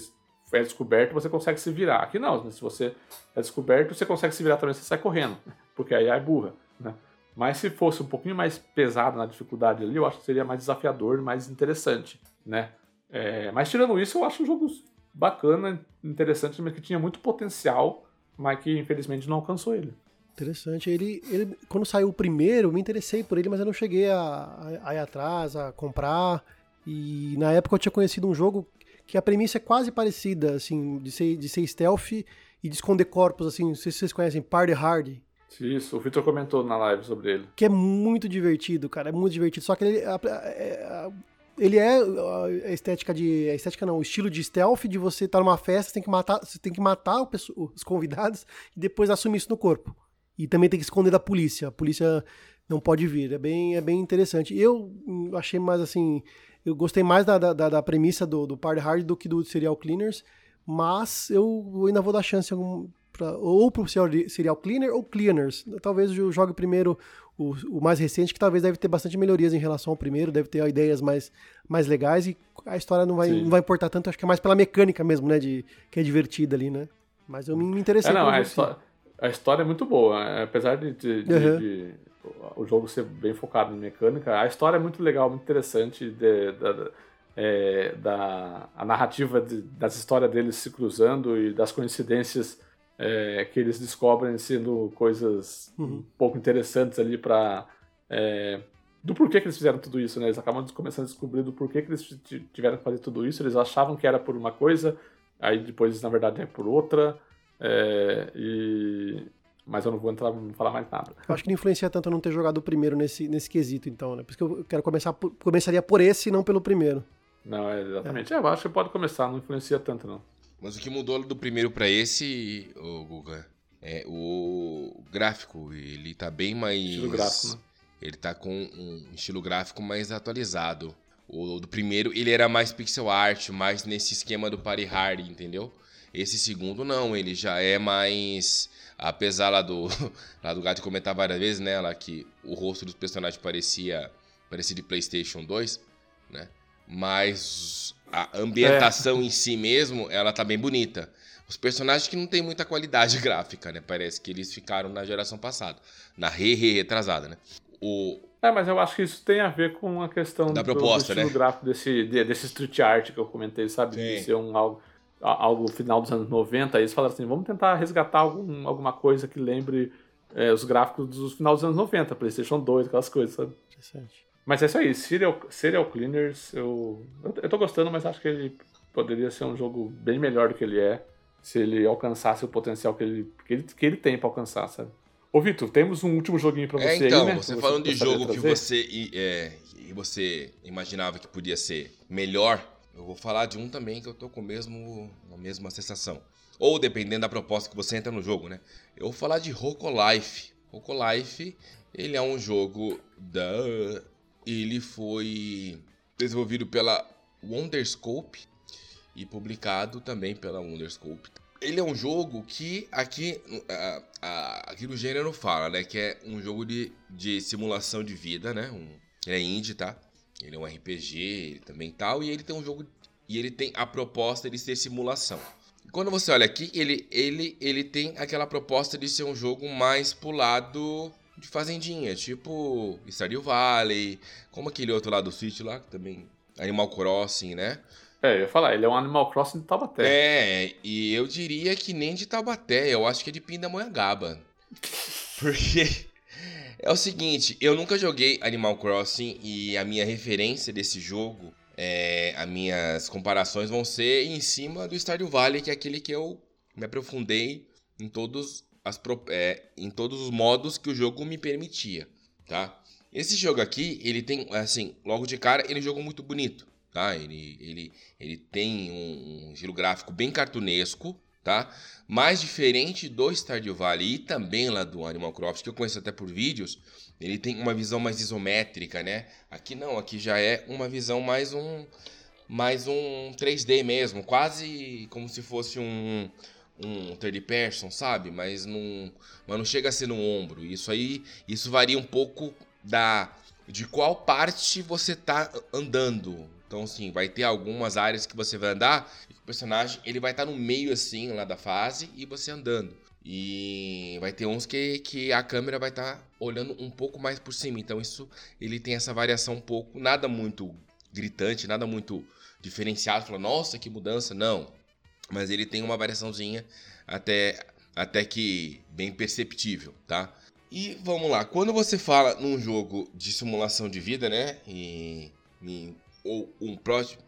é descoberto, você consegue se virar. Aqui não, se você é descoberto, você consegue se virar também, você sai correndo, porque aí é burra, né? Mas se fosse um pouquinho mais pesado na dificuldade ali, eu acho que seria mais desafiador, mais interessante, né? É, mas tirando isso, eu acho um jogo bacana, interessante, mas que tinha muito potencial, mas que infelizmente não alcançou ele. Interessante. Ele, ele, quando saiu o primeiro, eu me interessei por ele, mas eu não cheguei a, a, a ir atrás, a comprar. E na época eu tinha conhecido um jogo que a premissa é quase parecida, assim, de ser, de ser stealth e de esconder corpos, assim, não sei se vocês conhecem, Party Hard. Isso, o Victor comentou na live sobre ele. Que é muito divertido, cara, é muito divertido. Só que ele, ele é a estética de. A estética não, o estilo de stealth de você estar tá numa festa, você tem que matar, você tem que matar os convidados e depois assumir isso no corpo. E também tem que esconder da polícia. A polícia não pode vir. É bem, é bem interessante. Eu achei mais assim. Eu gostei mais da, da, da premissa do, do Party Hard do que do Serial Cleaners, mas eu ainda vou dar chance algum, pra, ou pro Serial Cleaner ou Cleaners. Talvez eu jogue primeiro o, o, mais recente, que talvez deve ter bastante melhorias em relação ao primeiro, deve ter ideias mais, mais legais e a história não vai, não vai importar tanto, acho que é mais pela mecânica mesmo, né? De, que é divertida ali, né? Mas eu me interessei. É, não, a, história, a história é muito boa, é, apesar de, de, uhum. de, o jogo ser bem focado em mecânica, a história é muito legal, muito interessante, de é, da a narrativa das histórias deles se cruzando e das coincidências é, que eles descobrem sendo coisas uhum. um pouco interessantes ali para é, do porquê que eles fizeram tudo isso, né? Eles acabam começando a descobrir do porquê que eles tiveram que fazer tudo isso. Eles achavam que era por uma coisa, aí depois na verdade é por outra. É, e mas eu não vou entrar, não falar mais nada. Eu acho que não influencia tanto eu não ter jogado o primeiro nesse, nesse quesito, então, né? Por isso que eu quero começar por, começaria por esse e não pelo primeiro. Não, é exatamente. É. É, eu acho que pode começar, não influencia tanto, não. Mas o que mudou do primeiro para esse, o Guga, é o gráfico. Ele tá bem mais. Estilo gráfico, né? Ele tá com um estilo gráfico mais atualizado. O do primeiro, ele era mais pixel art, mais nesse esquema do Party Hard, entendeu? Esse segundo não, ele já é mais. Apesar lá do, lá do gato comentar várias vezes, né? Lá que o rosto dos personagens parecia, parecia de PlayStation 2, né? Mas a ambientação é. em si mesmo, ela tá bem bonita. Os personagens que não tem muita qualidade gráfica, né? Parece que eles ficaram na geração passada. Na re-re-retrasada, né? O... É, mas eu acho que isso tem a ver com a questão da proposta, do estilo né? gráfico desse, desse street art que eu comentei, sabe? Sim. De ser um algo, algo final dos anos 90. Aí eles falaram assim, vamos tentar resgatar algum, alguma coisa que lembre é, os gráficos dos final dos anos 90, Playstation 2, aquelas coisas, sabe? Interessante. Mas é isso aí, Serial, Serial Cleaners, eu, eu tô gostando, mas acho que ele poderia ser um jogo bem melhor do que ele é, se ele alcançasse o potencial que ele, que ele, que ele tem pra alcançar, sabe? Ô, Vitor, temos um último joguinho pra é, você é, então, aí, né? você, você falando de jogo que você, é, você imaginava que podia ser melhor, eu vou falar de um também que eu tô com mesmo, a mesma sensação. Ou dependendo da proposta que você entra no jogo, né? Eu vou falar de Roco Life. Roco Life, ele é um jogo da ele foi desenvolvido pela Wonderscope e publicado também pela Wonderscope. Ele é um jogo que aqui, aqui no gênero fala, né? Que é um jogo de, de simulação de vida, né? Um, ele é indie, tá? Ele é um RPG, também tal. E ele tem um jogo. E ele tem a proposta de ser simulação. Quando você olha aqui, ele, ele, ele tem aquela proposta de ser um jogo mais pulado de fazendinha, tipo Stardew Valley, como aquele outro lá do Switch lá, que também Animal Crossing, né? É, eu ia falar, ele é um Animal Crossing de Taubaté. É, e eu diria que nem de Taubaté, eu acho que é de Pindamonhangaba. Porque é o seguinte, eu nunca joguei Animal Crossing e a minha referência desse jogo, é, as minhas comparações vão ser em cima do Stardew Valley, que é aquele que eu me aprofundei em todos as, é, em todos os modos que o jogo me permitia, tá? Esse jogo aqui, ele tem, assim, logo de cara, ele é um jogo muito bonito, tá? Ele, ele, ele tem um, estilo gráfico bem cartunesco, tá? Mais diferente do Stardew Valley e também lá do Animal Crossing, que eu conheço até por vídeos, ele tem uma visão mais isométrica, né? Aqui não, aqui já é uma visão mais um mais um 3D mesmo, quase como se fosse um um third person, sabe? Mas não, mas não chega a ser no ombro. Isso aí, isso varia um pouco da de qual parte você tá andando. Então, assim, vai ter algumas áreas que você vai andar e o personagem ele vai estar tá no meio, assim, lá da fase e você andando. E vai ter uns que, que a câmera vai estar tá olhando um pouco mais por cima. Então, isso ele tem essa variação um pouco, nada muito gritante, nada muito diferenciado. Fala, nossa, que mudança. Não mas ele tem uma variaçãozinha até, até que bem perceptível, tá? E vamos lá, quando você fala num jogo de simulação de vida, né? E, e ou um,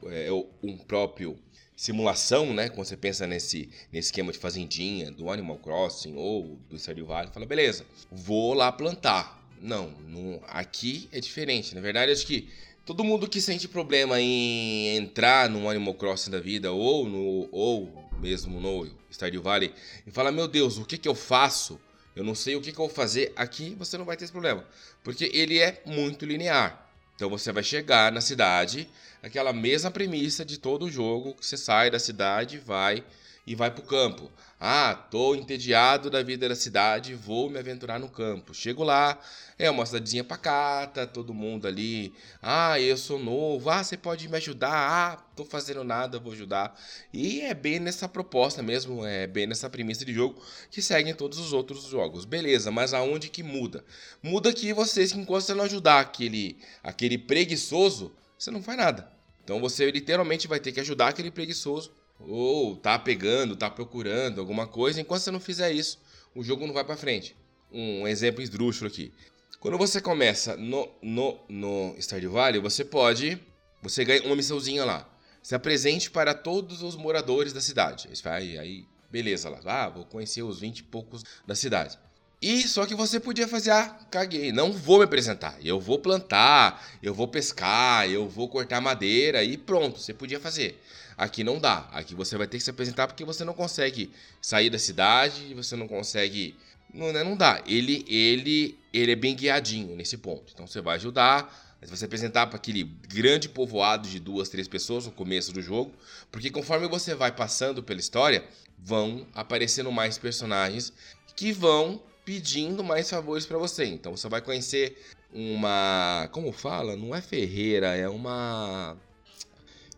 é, um próprio simulação, né? Quando você pensa nesse, nesse esquema de fazendinha, do Animal Crossing ou do Stardew Valley, fala, beleza, vou lá plantar. Não, não, aqui é diferente. Na verdade, acho que Todo mundo que sente problema em entrar no Animal Crossing da vida ou no ou mesmo no Stardew Valley e fala: "Meu Deus, o que que eu faço? Eu não sei o que que eu vou fazer aqui". Você não vai ter esse problema, porque ele é muito linear. Então você vai chegar na cidade, aquela mesma premissa de todo o jogo, que você sai da cidade, vai e vai para o campo. Ah, tô entediado da vida da cidade, vou me aventurar no campo. Chego lá, é uma cidadezinha pacata, todo mundo ali. Ah, eu sou novo. Ah, você pode me ajudar? Ah, tô fazendo nada, vou ajudar. E é bem nessa proposta mesmo, é bem nessa premissa de jogo que seguem todos os outros jogos. Beleza, mas aonde que muda? Muda que vocês, enquanto você não ajudar aquele, aquele preguiçoso, você não faz nada. Então você literalmente vai ter que ajudar aquele preguiçoso ou tá pegando, tá procurando alguma coisa, enquanto você não fizer isso, o jogo não vai para frente. Um exemplo esdrúxulo aqui. Quando você começa no, no, no Stardew Valley, você pode. Você ganha uma missãozinha lá. Se apresente para todos os moradores da cidade. Aí, aí beleza lá. Ah, vou conhecer os 20 e poucos da cidade. E só que você podia fazer, ah, caguei, não vou me apresentar. Eu vou plantar, eu vou pescar, eu vou cortar madeira e pronto, você podia fazer. Aqui não dá. Aqui você vai ter que se apresentar porque você não consegue sair da cidade, você não consegue. Não, né, não dá. Ele, ele, ele é bem guiadinho nesse ponto. Então você vai ajudar, mas vai se apresentar para aquele grande povoado de duas, três pessoas no começo do jogo, porque conforme você vai passando pela história, vão aparecendo mais personagens que vão pedindo mais favores para você. Então você vai conhecer uma, como fala, não é ferreira, é uma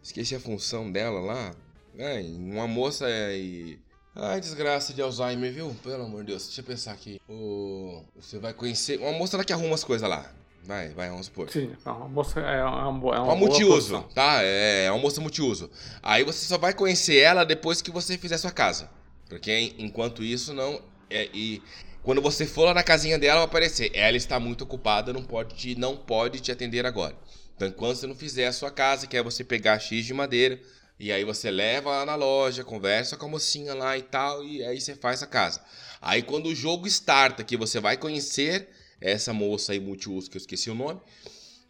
Esqueci a função dela lá. É, uma moça e. Ai, desgraça de Alzheimer, viu? Pelo amor de Deus, deixa eu pensar aqui. O... Você vai conhecer. Uma moça lá que arruma as coisas lá. Vai, vai, vamos supor. Sim, é uma moça é uma, é uma, é uma multiuso, tá? É, é uma moça multiuso. Aí você só vai conhecer ela depois que você fizer sua casa. Porque enquanto isso, não. É, e quando você for lá na casinha dela, vai aparecer. Ela está muito ocupada, não pode te, não pode te atender agora. Então, enquanto você não fizer a sua casa, que é você pegar X de madeira, e aí você leva lá na loja, conversa com a mocinha lá e tal, e aí você faz a casa. Aí quando o jogo starta, que você vai conhecer essa moça aí multiuso, que eu esqueci o nome,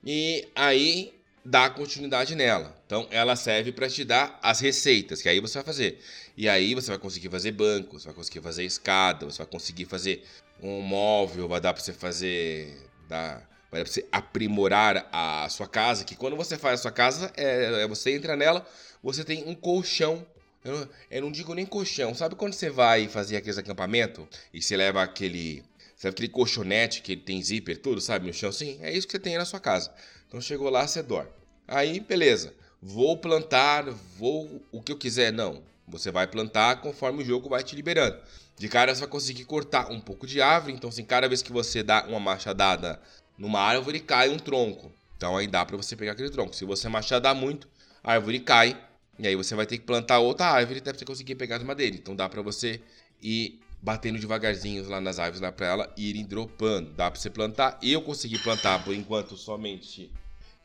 e aí dá continuidade nela. Então ela serve para te dar as receitas, que aí você vai fazer. E aí você vai conseguir fazer banco, você vai conseguir fazer escada, você vai conseguir fazer um móvel, vai dar para você fazer dar para você aprimorar a sua casa, que quando você faz a sua casa, é, é você entra nela, você tem um colchão. Eu não, eu não digo nem colchão. Sabe quando você vai fazer aqueles acampamento e você leva aquele, sabe aquele colchonete que tem zíper tudo, sabe, no chão assim? É isso que você tem na sua casa. Então chegou lá, você dorme. Aí, beleza. Vou plantar, vou o que eu quiser, não. Você vai plantar conforme o jogo vai te liberando. De cara você vai conseguir cortar um pouco de árvore, então assim, cada vez que você dá uma machadada numa árvore cai um tronco. Então aí dá para você pegar aquele tronco. Se você machadar muito, a árvore cai. E aí você vai ter que plantar outra árvore até você conseguir pegar as madeiras. Então dá para você ir batendo devagarzinho lá nas árvores lá para ela irem dropando. Dá para você plantar. Eu consegui plantar por enquanto somente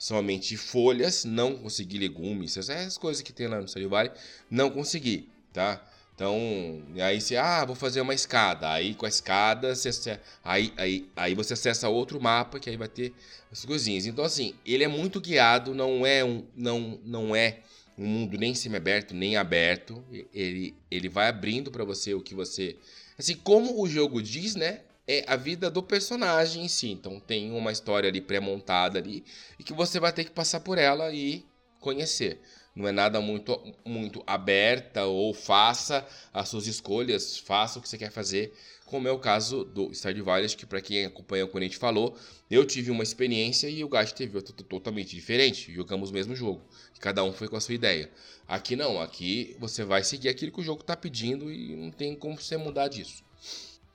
somente folhas, não consegui legumes, essas coisas que tem lá no Valley, não consegui, tá? Então, aí você, ah, vou fazer uma escada. Aí com a escada, você, aí, aí, aí você acessa outro mapa que aí vai ter as coisinhas. Então, assim, ele é muito guiado, não é um, não, não é um mundo nem semi-aberto, nem aberto. Ele, ele vai abrindo para você o que você. Assim, como o jogo diz, né? É a vida do personagem em si. Então tem uma história ali pré-montada ali e que você vai ter que passar por ela e conhecer não é nada muito, muito aberta ou faça as suas escolhas, faça o que você quer fazer, como é o caso do Stardew Valley, que para quem acompanha o a gente falou, eu tive uma experiência e o Gato teve outra totalmente diferente, jogamos o mesmo jogo, cada um foi com a sua ideia. Aqui não, aqui você vai seguir aquilo que o jogo está pedindo e não tem como você mudar disso.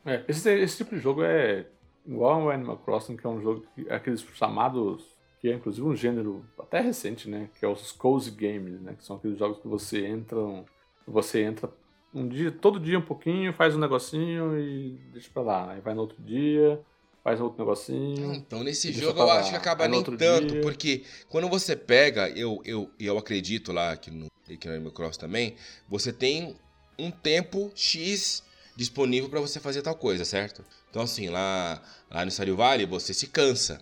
É, esse, esse tipo de jogo é igual ao Animal Crossing, que é um jogo que aqueles chamados que é inclusive um gênero até recente, né? Que é os cozy games, né? Que são aqueles jogos que você entra, você entra um dia, todo dia um pouquinho, faz um negocinho e deixa pra lá. Aí vai no outro dia, faz outro negocinho. Então nesse jogo eu acho que acaba nem tanto, dia. porque quando você pega, eu, eu, eu acredito lá aqui no, aqui no Animal Cross também, você tem um tempo X disponível para você fazer tal coisa, certo? Então assim, lá, lá no Stardew Valley você se cansa, né?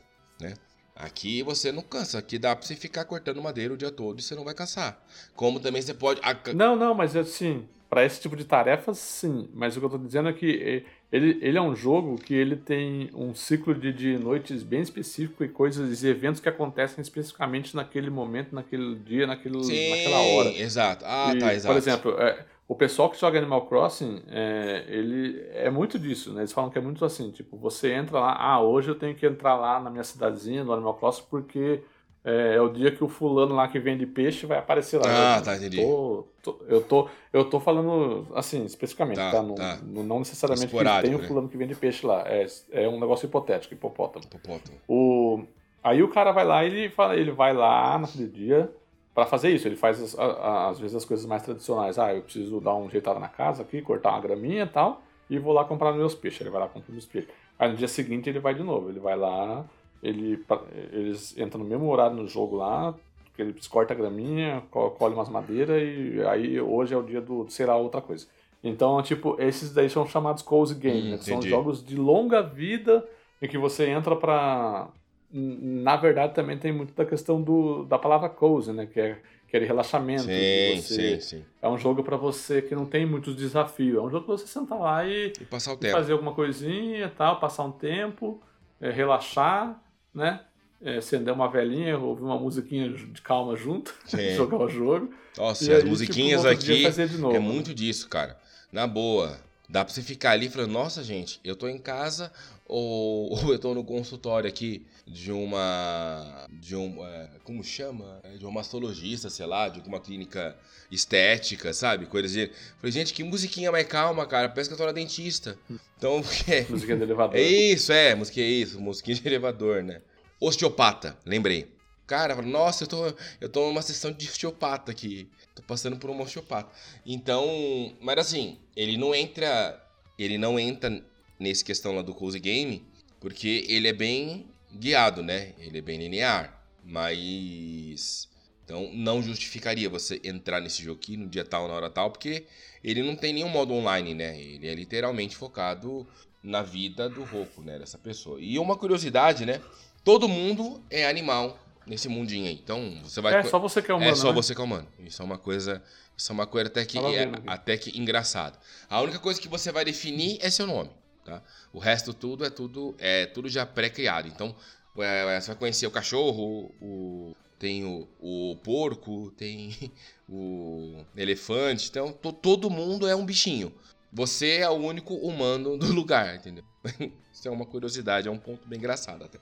Aqui você não cansa. Aqui dá pra você ficar cortando madeira o dia todo e você não vai cansar. Como também você pode. Não, não, mas assim, para esse tipo de tarefas, sim. Mas o que eu tô dizendo é que ele, ele é um jogo que ele tem um ciclo de, de noites bem específico e coisas e eventos que acontecem especificamente naquele momento, naquele dia, naquele, sim, naquela hora. Exato. Ah, e, tá, exato. Por exemplo, é, o pessoal que joga Animal Crossing, é, ele é muito disso, né? Eles falam que é muito assim, tipo, você entra lá, ah, hoje eu tenho que entrar lá na minha cidadezinha, no Animal Crossing, porque é, é o dia que o fulano lá que vende peixe vai aparecer lá. Ah, tá, entendi. Tô, tô, eu, tô, eu tô falando, assim, especificamente, tá? tá? No, tá. No, não necessariamente que tem o né? fulano que vende peixe lá. É, é um negócio hipotético, hipopótamo. Hipopótamo. O, aí o cara vai lá e ele, fala, ele vai lá naquele dia para fazer isso. Ele faz, às vezes, as coisas mais tradicionais. Ah, eu preciso dar um jeitado na casa aqui, cortar uma graminha e tal, e vou lá comprar meus peixes. Ele vai lá comprar meus peixes. Aí no dia seguinte ele vai de novo. Ele vai lá, ele, eles entram no mesmo horário no jogo lá, ele corta a graminha, colhe umas madeiras, e aí hoje é o dia do, sei lá, outra coisa. Então, tipo, esses daí são chamados cozy game, hum, né? São jogos de longa vida em que você entra pra na verdade, também tem muito da questão do, da palavra cozy, né? Que é aquele relaxamento. Sim, você, sim, sim. É um jogo para você que não tem muitos desafios. É um jogo para você sentar lá e, e passar o e tempo. fazer alguma coisinha tal, passar um tempo, é, relaxar, né? É, acender uma velhinha, ouvir uma musiquinha de calma junto, jogar o jogo. Nossa, e as aí, tipo, musiquinhas tipo, aqui é muito disso, cara. Na boa. Dá pra você ficar ali falando, nossa, gente, eu tô em casa ou, ou eu tô no consultório aqui de uma. de um. É, como chama? É, de uma mastologista, sei lá, de alguma clínica estética, sabe? Coisas de. Falei, gente, que musiquinha mais calma, cara. Parece que eu tô na dentista. Então, é. musiquinha de elevador. É isso, é, musiquinha é isso, musiquinha de elevador, né? Osteopata, lembrei. Cara, nossa, eu tô, eu tô numa sessão de osteopata aqui. Tô passando por um osteopata. Então, mas assim, ele não entra. Ele não entra nesse questão lá do Cozy Game, porque ele é bem guiado, né? Ele é bem linear. Mas. Então não justificaria você entrar nesse jogo aqui no dia tal, na hora tal, porque ele não tem nenhum modo online, né? Ele é literalmente focado na vida do Roku, né? Dessa pessoa. E uma curiosidade, né? Todo mundo é animal nesse mundinho aí. Então você vai. É só você que é humano. É só né? você que é humano. Isso é uma coisa. Isso é uma coisa até que, é, até que engraçado. A única coisa que você vai definir é seu nome. Tá? O resto tudo é tudo é tudo já pré-criado. Então é, você vai conhecer o cachorro, o, tem o, o porco, tem o elefante. Então to, todo mundo é um bichinho. Você é o único humano do lugar, entendeu? Isso é uma curiosidade, é um ponto bem engraçado até.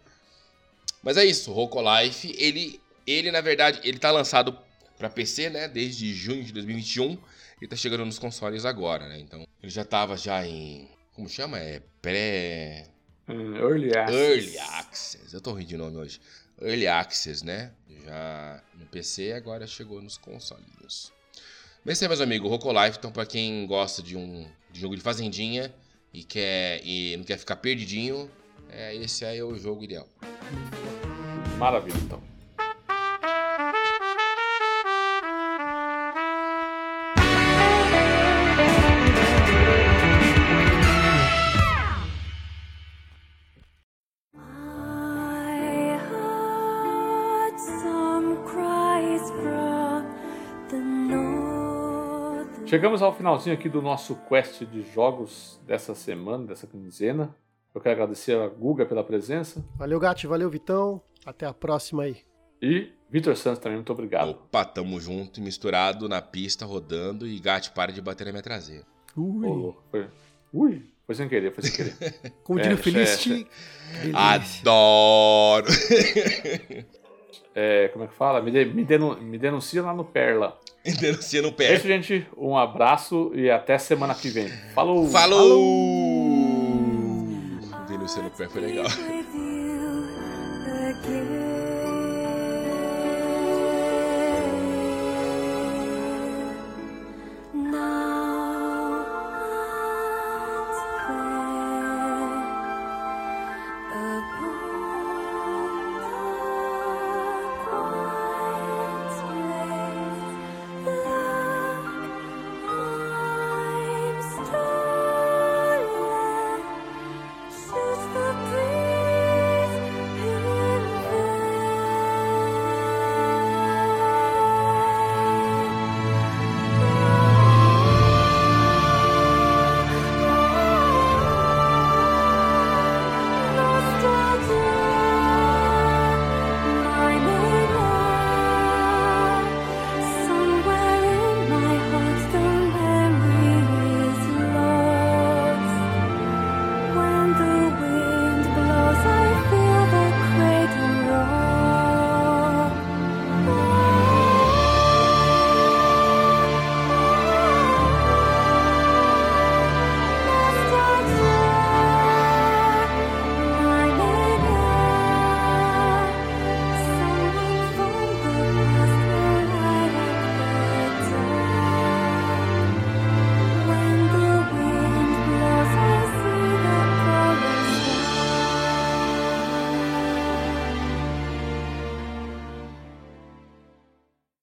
Mas é isso, Roco Life, ele, ele na verdade, ele tá lançado para PC, né, desde junho de 2021 e tá chegando nos consoles agora, né? Então, ele já tava já em como chama? É pré. Hum, early Access. Early Access. Eu tô rindo de nome hoje. Early Access, né? Já no PC agora chegou nos consolinhos. Mas é, meus amigos, Roco Life, então pra quem gosta de um de jogo de fazendinha e quer e não quer ficar perdidinho, é, esse aí é o jogo ideal. Maravilha, então. Chegamos ao finalzinho aqui do nosso quest de jogos dessa semana, dessa quinzena. Eu quero agradecer a Guga pela presença. Valeu, Gatti. Valeu, Vitão. Até a próxima aí. E Vitor Santos também, muito obrigado. Opa, tamo junto, misturado na pista, rodando e Gatti para de bater na minha traseira. Ui. Oh, foi... Ui, foi sem querer, foi sem querer. Como é, diria o Feliz. Adoro! é, como é que fala? Me, de, me, denun, me denuncia lá no Perla. Me denuncia no Perla. É isso, gente. Um abraço e até semana que vem. Falou! Falou! Falou! Denuncia no Perla foi legal. give